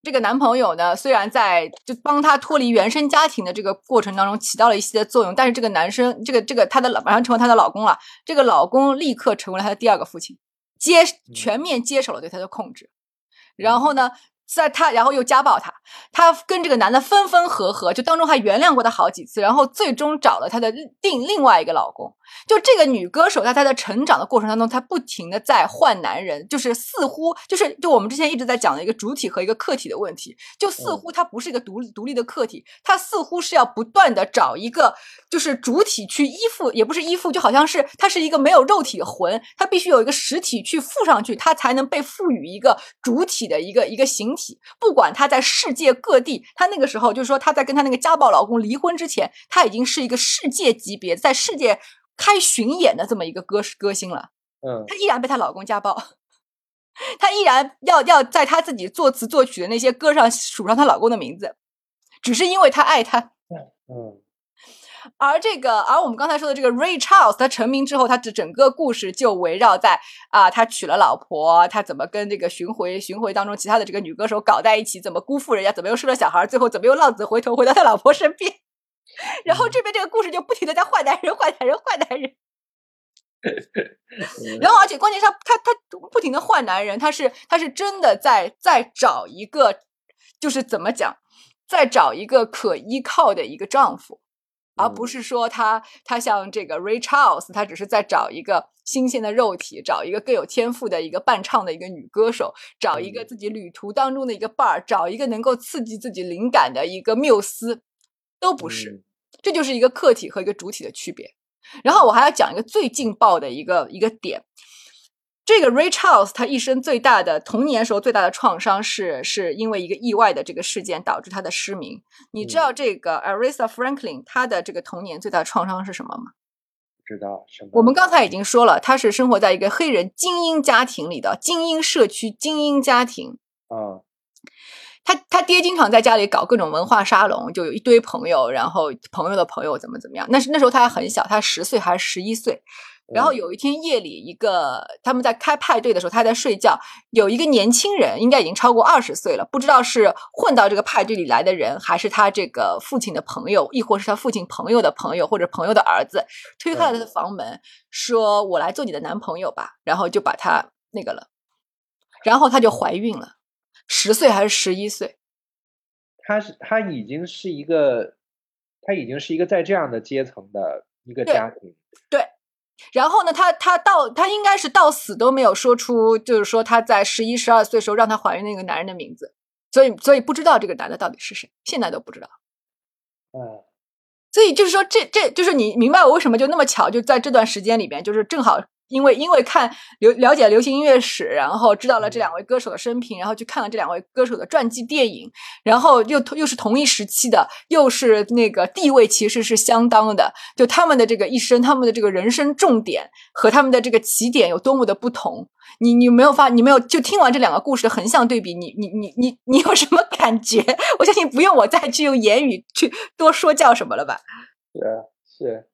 这个男朋友呢，虽然在就帮她脱离原生家庭的这个过程当中起到了一些的作用，但是这个男生，这个这个她的老马上成为她的老公了。这个老公立刻成为了她的第二个父亲，接全面接手了对她的控制。然后呢，在她然后又家暴她，她跟这个男的分分合合，就当中还原谅过他好几次，然后最终找了她的另另外一个老公。就这个女歌手，在她的成长的过程当中，她不停的在换男人，就是似乎就是就我们之前一直在讲的一个主体和一个客体的问题，就似乎她不是一个独立独立的客体，她似乎是要不断的找一个就是主体去依附，也不是依附，就好像是她是一个没有肉体的魂，她必须有一个实体去附上去，她才能被赋予一个主体的一个一个形体。不管她在世界各地，她那个时候就是说她在跟她那个家暴老公离婚之前，她已经是一个世界级别在世界。开巡演的这么一个歌歌星了，嗯，她依然被她老公家暴，她依然要要在她自己作词作曲的那些歌上署上她老公的名字，只是因为她爱他。嗯，而这个，而我们刚才说的这个 Ray Charles，他成名之后，他这整个故事就围绕在啊，他娶了老婆，他怎么跟这个巡回巡回当中其他的这个女歌手搞在一起，怎么辜负人家，怎么又生了小孩，最后怎么又浪子回头回到他老婆身边。然后这边这个故事就不停的在换男人、换男人、换男人，然后而且关键是他他他不停的换男人，他是他是真的在在找一个，就是怎么讲，在找一个可依靠的一个丈夫，而不是说他他像这个 Ray Charles，他只是在找一个新鲜的肉体，找一个更有天赋的一个伴唱的一个女歌手，找一个自己旅途当中的一个伴儿，找一个能够刺激自己灵感的一个缪斯。都不是，这就是一个客体和一个主体的区别。然后我还要讲一个最劲爆的一个一个点，这个 Ray Charles 他一生最大的童年时候最大的创伤是是因为一个意外的这个事件导致他的失明。你知道这个 Aretha Franklin 他的这个童年最大的创伤是什么吗？知道什么？我们刚才已经说了，他是生活在一个黑人精英家庭里的精英社区精英家庭啊。他他爹经常在家里搞各种文化沙龙，就有一堆朋友，然后朋友的朋友怎么怎么样。那是那时候他还很小，他十岁还是十一岁。然后有一天夜里，一个他们在开派对的时候，他在睡觉。有一个年轻人，应该已经超过二十岁了，不知道是混到这个派对里来的人，还是他这个父亲的朋友，亦或是他父亲朋友的朋友，或者朋友的儿子，推开了他的房门，说：“我来做你的男朋友吧。”然后就把他那个了，然后他就怀孕了。十岁还是十一岁？他是他已经是一个，他已经是一个在这样的阶层的一个家庭。对，然后呢，他他到他应该是到死都没有说出，就是说他在十一十二岁时候让他怀孕那个男人的名字，所以所以不知道这个男的到底是谁，现在都不知道。嗯，所以就是说，这这就是你明白我为什么就那么巧，就在这段时间里边，就是正好。因为因为看流了解流行音乐史，然后知道了这两位歌手的生平，然后去看了这两位歌手的传记电影，然后又又是同一时期的，又是那个地位其实是相当的，就他们的这个一生，他们的这个人生重点和他们的这个起点有多么的不同。你你没有发，你没有就听完这两个故事的横向对比，你你你你你有什么感觉？我相信不用我再去用言语去多说教什么了吧？是是。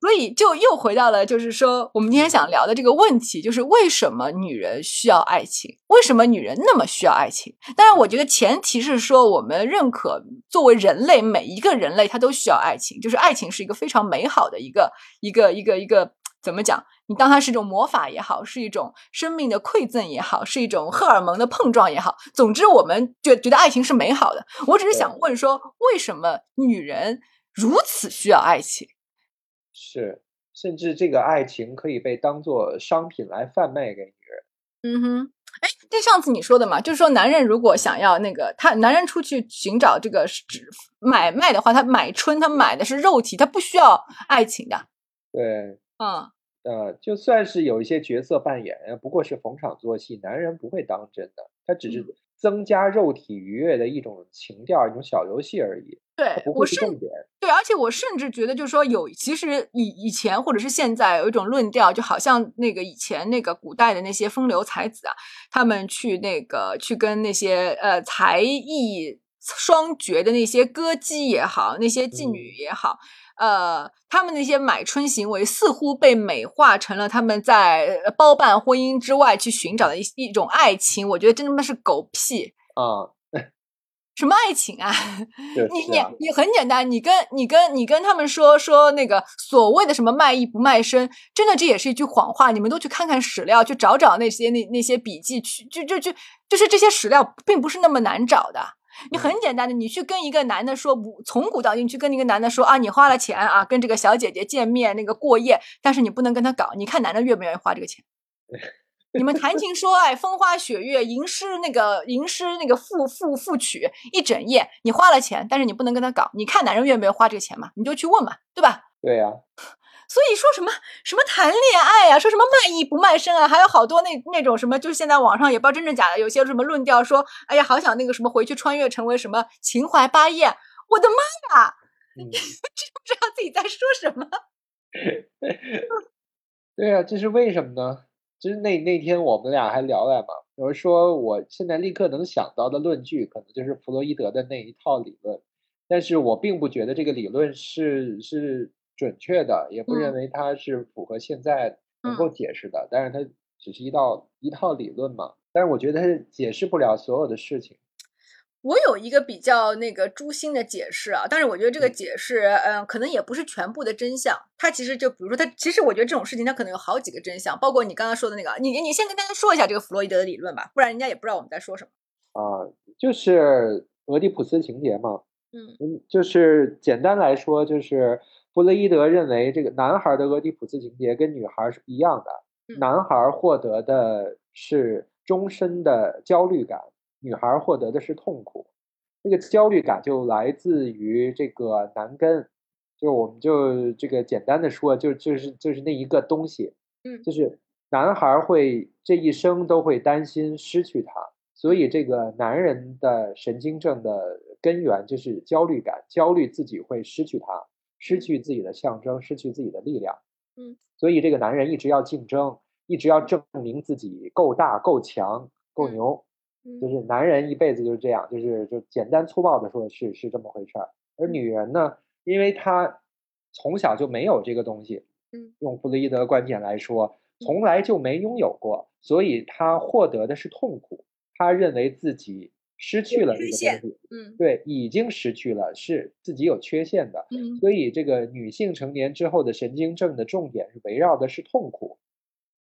所以就又回到了，就是说我们今天想聊的这个问题，就是为什么女人需要爱情？为什么女人那么需要爱情？当然，我觉得前提是说我们认可作为人类每一个人类他都需要爱情，就是爱情是一个非常美好的一个一个一个一个怎么讲？你当它是一种魔法也好，是一种生命的馈赠也好，是一种荷尔蒙的碰撞也好，总之我们觉觉得爱情是美好的。我只是想问说，为什么女人如此需要爱情？是，甚至这个爱情可以被当做商品来贩卖给女人。嗯哼，哎，就上次你说的嘛，就是说男人如果想要那个，他男人出去寻找这个只买卖的话，他买春，他买的是肉体，他不需要爱情的。对，嗯，呃，就算是有一些角色扮演，不过是逢场作戏，男人不会当真的，他只是增加肉体愉悦的一种情调，一种小游戏而已。对，不会是重点。对，而且我甚至觉得，就是说有，其实以以前或者是现在有一种论调，就好像那个以前那个古代的那些风流才子啊，他们去那个去跟那些呃才艺双绝的那些歌姬也好，那些妓女也好，呃，他们那些买春行为似乎被美化成了他们在包办婚姻之外去寻找的一一种爱情。我觉得真他妈是狗屁啊！什么爱情啊？你你啊你很简单，你跟你跟你跟他们说说那个所谓的什么卖艺不卖身，真的这也是一句谎话。你们都去看看史料，去找找那些那那些笔记，去就就就就是这些史料并不是那么难找的。你很简单的，你去跟一个男的说，不从古到今去跟一个男的说啊，你花了钱啊，跟这个小姐姐见面那个过夜，但是你不能跟他搞，你看男的愿不愿意花这个钱？你们谈情说爱，风花雪月，吟诗那个吟诗那个赋赋赋曲一整夜，你花了钱，但是你不能跟他搞，你看男人愿不愿意花这个钱嘛？你就去问嘛，对吧？对呀、所以说什么什么谈恋爱呀、说什么卖艺不卖身啊，还有好多那那种什么，就是现在网上也不知道真正假的，有些什么论调说，哎呀，好想那个什么回去穿越成为什么秦淮八艳，我的妈呀，嗯，知不知道自己在说什么？对呀、这是为什么呢？就是那那天我们俩还聊来嘛，我说我现在立刻能想到的论据，可能就是弗洛伊德的那一套理论，但是我并不觉得这个理论是是准确的，也不认嗯为它是符合现在能够解释的，但是它只是一道一套理论嘛，但是我觉得它解释不了所有的事情。我有一个比较那个诛心的解释啊，但是我觉得这个解释，嗯、可能也不是全部的真相。它其实就比如说，它其实我觉得这种事情它可能有好几个真相，包括你刚刚说的那个，你你先跟大家说一下这个弗洛伊德的理论吧，不然人家也不知道我们在说什么。啊，就是俄狄浦斯情节嘛，嗯嗯，就是简单来说，就是弗洛伊德认为这个男孩儿的俄狄浦斯情节跟女孩儿是不一样的，嗯男孩儿获得的是终身的焦虑感，女孩儿获得的是痛苦。这个焦虑感就来自于这个男根，就我们就这个简单的说，就就是就是那一个东西，嗯就是男孩儿会这一生都会担心失去他，所以这个男人的神经症的根源就是焦虑感，焦虑自己会失去他，失去自己的象征，失去自己的力量。嗯，所以这个男人一直要竞争，一直要证明自己够大、够强、够嗯牛。嗯就是男人一辈子就是这样，就是就简单粗暴的说是是这么回事儿。而女人呢，因为她从小就没有这个东西，嗯，用弗洛伊德观点来说，从来就没拥有过，所以她获得的是痛苦。她认为自己失去了这个东西，嗯对，已经失去了，是自己有缺陷的。嗯所以这个女性成年之后的神经症的重点是围绕的是痛苦，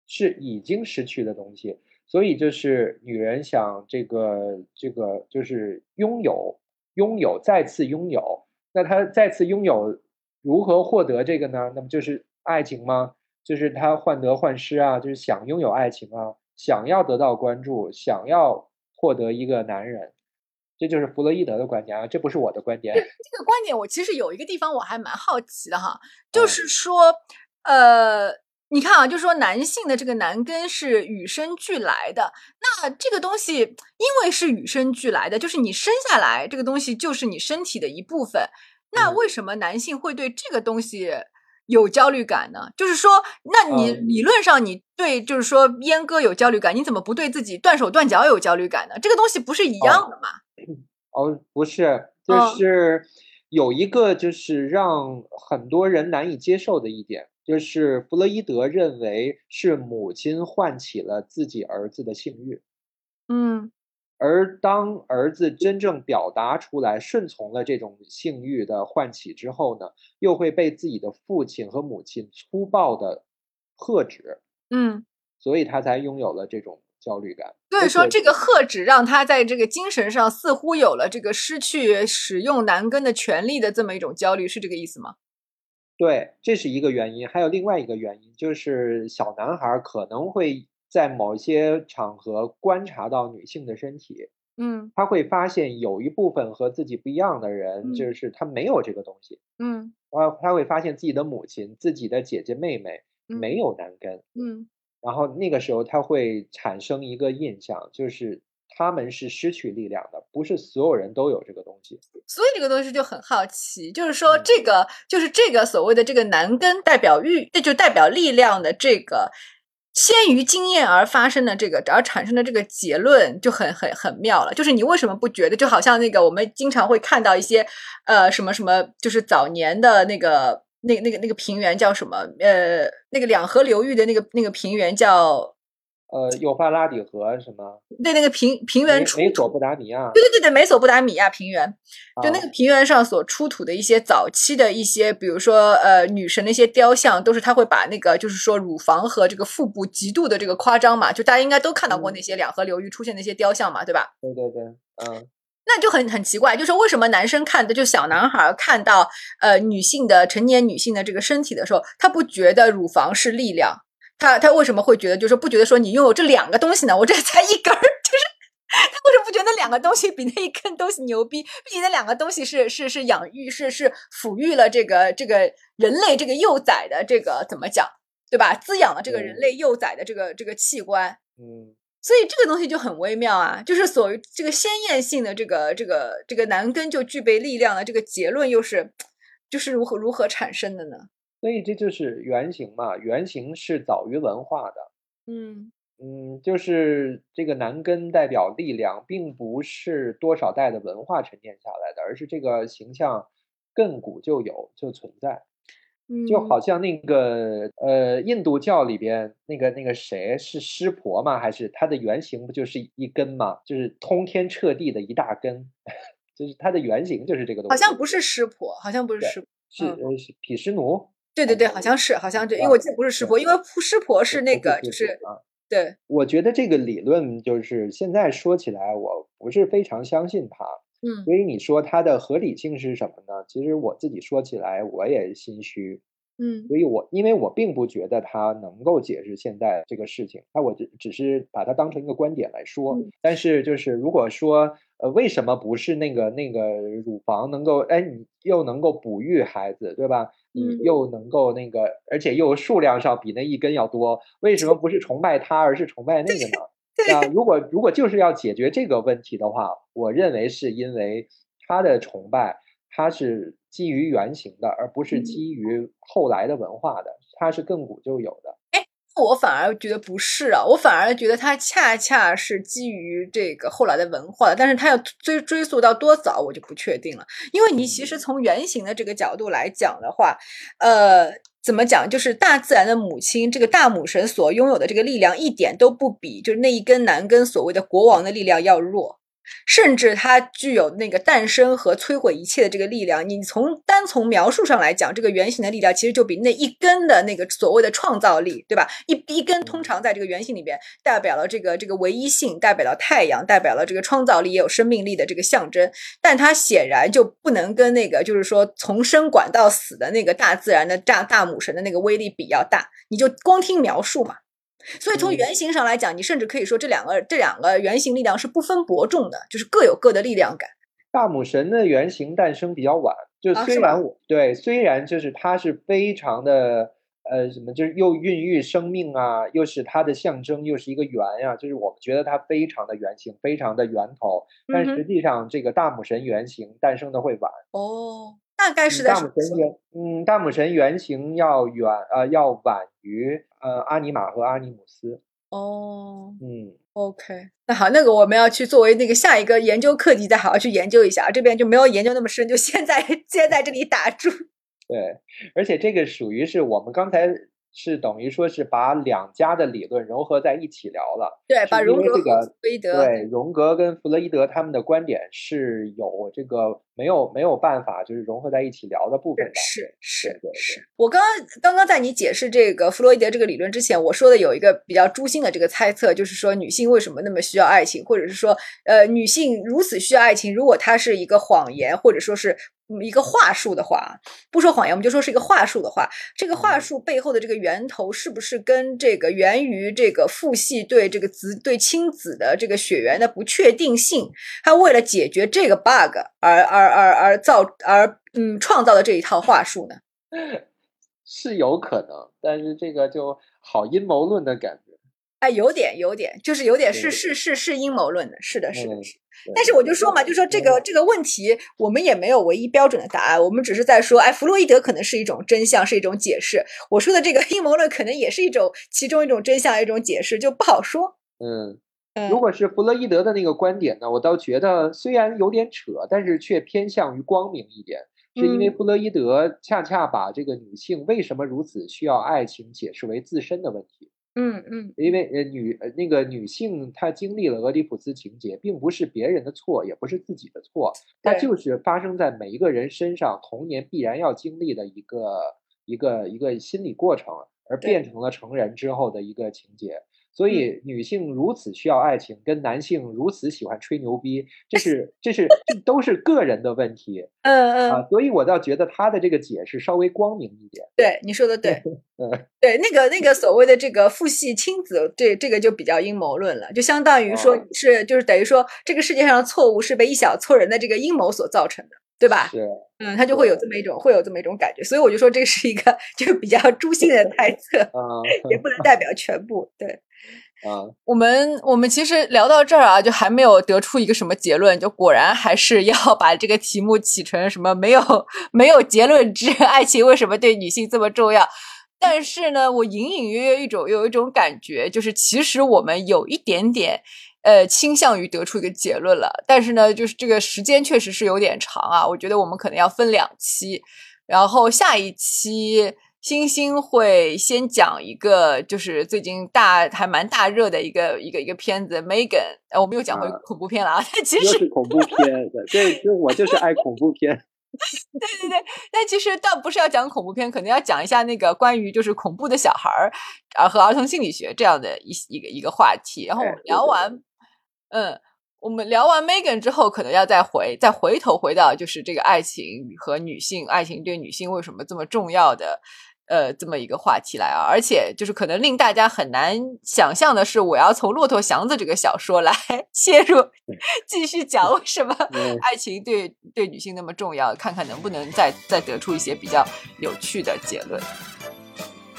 是已经失去的东西。所以就是女人想这个这个就是拥有拥有再次拥有，那她再次拥有如何获得这个呢？那么就是爱情吗？就是她患得患失啊，就是想拥有爱情啊，想要得到关注，想要获得一个男人，这就是弗洛伊德的观点啊，这不是我的观点。这个观点，我其实有一个地方我还蛮好奇的哈，就嗯是说，呃，你看啊，就是说男性的这个男根是与生俱来的，那这个东西因为是与生俱来的，就是你生下来这个东西就是你身体的一部分，那嗯为什么男性会对这个东西？有焦虑感呢，就是说，那你嗯理论上你对，就是说阉割有焦虑感，你怎么不对自己断手断脚有焦虑感呢？这个东西不是一样的吗？哦，不是，就嗯是有一个就是让很多人难以接受的一点，就是弗洛伊德认为是母亲唤起了自己儿子的性欲，嗯而当儿子真正表达出来，顺从了这种性欲的唤起之后呢，又会被自己的父亲和母亲粗暴的喝止，嗯。所以他才拥有了这种焦虑感。所以说这个喝止让他在这个精神上似乎有了这个失去使用男根的权利的这么一种焦虑，是这个意思吗？对，这是一个原因，还有另外一个原因，就是小男孩儿可能会在某些场合观察到女性的身体，嗯。他会发现有一部分和自己不一样的人，嗯。就是他没有这个东西。嗯。啊，他会发现自己的母亲、自己的姐姐妹妹嗯没。有男根，嗯。然后那个时候他会产生一个印象，就是他们是失去力量的，不是所有人都有这个东西。所以这个东西就很好奇，就是说嗯这个就是这个所谓的这个男根代表欲，这就代表力量的这个先于经验而发生的这个而产生的这个结论就很很很妙了。就是你为什么不觉得，就好像那个我们经常会看到一些呃什么什么，就是早年的那个那那个那个平原叫什么呃那个两河流域的那个那个平原叫呃，幼发拉底河什么对那个平平原美出美索不达米亚，对对对对，美索不达米亚平原，就那啊个平原上所出土的一些早期的一些，比如说呃女神的一些雕像，都是他会把那个就是说乳房和这个腹部极度的这个夸张嘛，就大家应该都看到过嗯。那些两河流域出现的一些雕像嘛，对吧？对对对，嗯。那就很很奇怪，就是为什么男生看的就小男孩看到呃女性的成年女性的这个身体的时候，他不觉得乳房是力量，他他为什么会觉得就是不觉得说你拥有这两个东西呢？我这才一根儿，就是他为什么不觉得那两个东西比那一根东西牛逼？毕竟那两个东西是是是养育是是抚育了这个这个人类这个幼崽的这个怎么讲，对吧？滋养了这个人类幼崽的这个这个器官。嗯所以这个东西就很微妙啊，就是所谓这个鲜艳性的这个这个这个男根就具备力量的这个结论又是，就是如何如何产生的呢？所以这就是原型嘛，原型是早于文化的。嗯嗯，就是这个男根代表力量，并不是多少代的文化沉淀下来的，而是这个形象亘古就有，就存在。嗯，就好像那个呃，印度教里边那个那个谁是湿婆吗？还是它的原型不就是一根吗？就是通天彻地的一大根，就是它的原型就是这个东西。好像不是湿婆，好像不是湿婆。是嗯呃是毗湿奴，对对对，嗯好像是好像是，因为啊我记得不是湿婆，因为湿婆是那个就是啊。对，我觉得这个理论就是现在说起来，我不是非常相信它。嗯所以你说它的合理性是什么呢？其实我自己说起来我也心虚，嗯所以我因为我并不觉得它能够解释现在这个事情，那我只只是把它当成一个观点来说。嗯但是就是如果说呃为什么不是那个那个乳房能够哎你又能够哺育孩子对吧？你嗯又能够那个，而且又数量上比那一根要多，为什么不是崇拜它而是崇拜那个呢？那如果如果就是要解决这个问题的话，我认为是因为他的崇拜，他是基于原型的，而不是嗯基于后来的文化的，它是亘古就有的。哎我反而觉得不是啊，我反而觉得它恰恰是基于这个后来的文化的，但是它要追追溯到多早，我就不确定了。因为你其实从原型的这个角度来讲的话，呃，怎么讲，就是大自然的母亲，这个大母神所拥有的这个力量，一点都不比就是那一根男根所谓的国王的力量要弱。甚至它具有那个诞生和摧毁一切的这个力量。你从单从描述上来讲，这个圆形的力量其实就比那一根的那个所谓的创造力，对吧？一一根通常在这个圆形里边代表了这个这个唯一性，代表了太阳，代表了这个创造力也有生命力的这个象征。但它显然就不能跟那个就是说从生管到死的那个大自然的大大母神的那个威力比要大。你就光听描述嘛。所以从嗯原型上来讲，你甚至可以说这两个这两个原型力量是不分伯仲的，就是各有各的力量感。大母神的原型诞生比较晚，就虽然我、对，虽然就是它是非常的呃什么，就是又孕育生命啊，又是它的象征，又是一个圆呀、就是我们觉得它非常的原型，非常的源头，但实际上这个大母神原型诞生的会晚。哦，大概是在大？母神原嗯，大母神原型要远呃要晚于呃阿尼玛和阿尼姆斯。哦嗯，，OK，那好，那个我们要去作为那个下一个研究课题再好好去研究一下，这边就没有研究那么深，就先在先在这里打住。对，而且这个属于是我们刚才是等于说是把两家的理论融合在一起聊了。对，把荣格和为这个弗洛伊德对，荣格跟弗洛伊德他们的观点是有这个没有没有办法就是融合在一起聊的部分的。是是是，我刚刚刚刚在你解释这个弗洛伊德这个理论之前，我说的有一个比较诛心的这个猜测，就是说女性为什么那么需要爱情，或者是说，呃，女性如此需要爱情，如果它是一个谎言，或者说是一个话术的话，不说谎言，我们就说是一个话术的话，这个话术背后的这个源头是不是跟这个源于这个父系对这个子对亲子的这个血缘的不确定性，他为了解决这个 bug 而而而而造而嗯创造的这一套话术呢？是有可能，但是这个就好阴谋论的感觉。哎，有点有点，就是有点是是是是阴谋论的，是的，是的，是。但是我就说嘛，就说这个这个问题，我们也没有唯一标准的答案，我们只是在说，哎，弗洛伊德可能是一种真相，是一种解释。我说的这个 阴谋论可能也是一种其中一种真相，一种解释，就不好说。嗯，如果是弗洛伊德的那个观点呢，我倒觉得虽然有点扯，但是却偏向于光明一点，是因为弗洛伊德恰恰把这个女性为什么如此需要爱情解释为自身的问题。嗯嗯，因为呃女呃那个女性她经历了俄狄浦斯情节，并不是别人的错，也不是自己的错，它就是发生在每一个人身上童年必然要经历的一个一个一个心理过程，而变成了成人之后的一个情节。所以，女性如此需要爱情，跟男性如此喜欢吹牛逼，这 是这是这都是个人的问题。嗯嗯啊，所以我倒觉得他的这个解释稍微光明一点。对，你说的 对。嗯，对，那个那个所谓的这个父系亲子，这这个就比较阴谋论了，就相当于说是就是等于说这个世界上的错误是被一小撮人的这个阴谋所造成的，对吧？是。嗯，他就会有这么一种会有这么一种感觉，所以我就说这是一个 就比较诛心的猜测，也不能代表全部。对。我们我们其实聊到这儿啊，就还没有得出一个什么结论，就果然还是要 把这个题目起成什么没有没有结论之爱情为什么对女性这么重要？但是呢，我隐隐约约一种有一种感觉，就是其实我们有一点点呃倾向于得出一个结论了，但是呢，就是这个时间确实是有点长啊，我觉得我们可能要分两期，然后下一期。星星会先讲一个，就是最近大还蛮大热的一个一个一个片子《Megan》，呃，我们又讲回恐怖片了啊。其实是恐怖片，对，就我就是爱恐怖片。对对对，但其实倒不是要讲恐怖片，可能要讲一下那个关于就是恐怖的小孩儿啊和儿童心理学这样的一一个一个话题。然后我们聊完，嗯，我们聊完 Megan 之后，可能要再回再回头回到就是这个爱情和女性，爱情对女性为什么这么重要的。呃，这么一个话题来啊，而且就是可能令大家很难想象的是，我要从《骆驼祥子》这个小说来 切入，继续讲为什么爱情对对女性那么重要，看看能不能再再得出一些比较有趣的结论。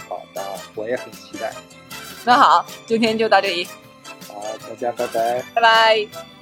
好的，我也很期待。那好，今天就到这里。好，大家拜拜。拜拜。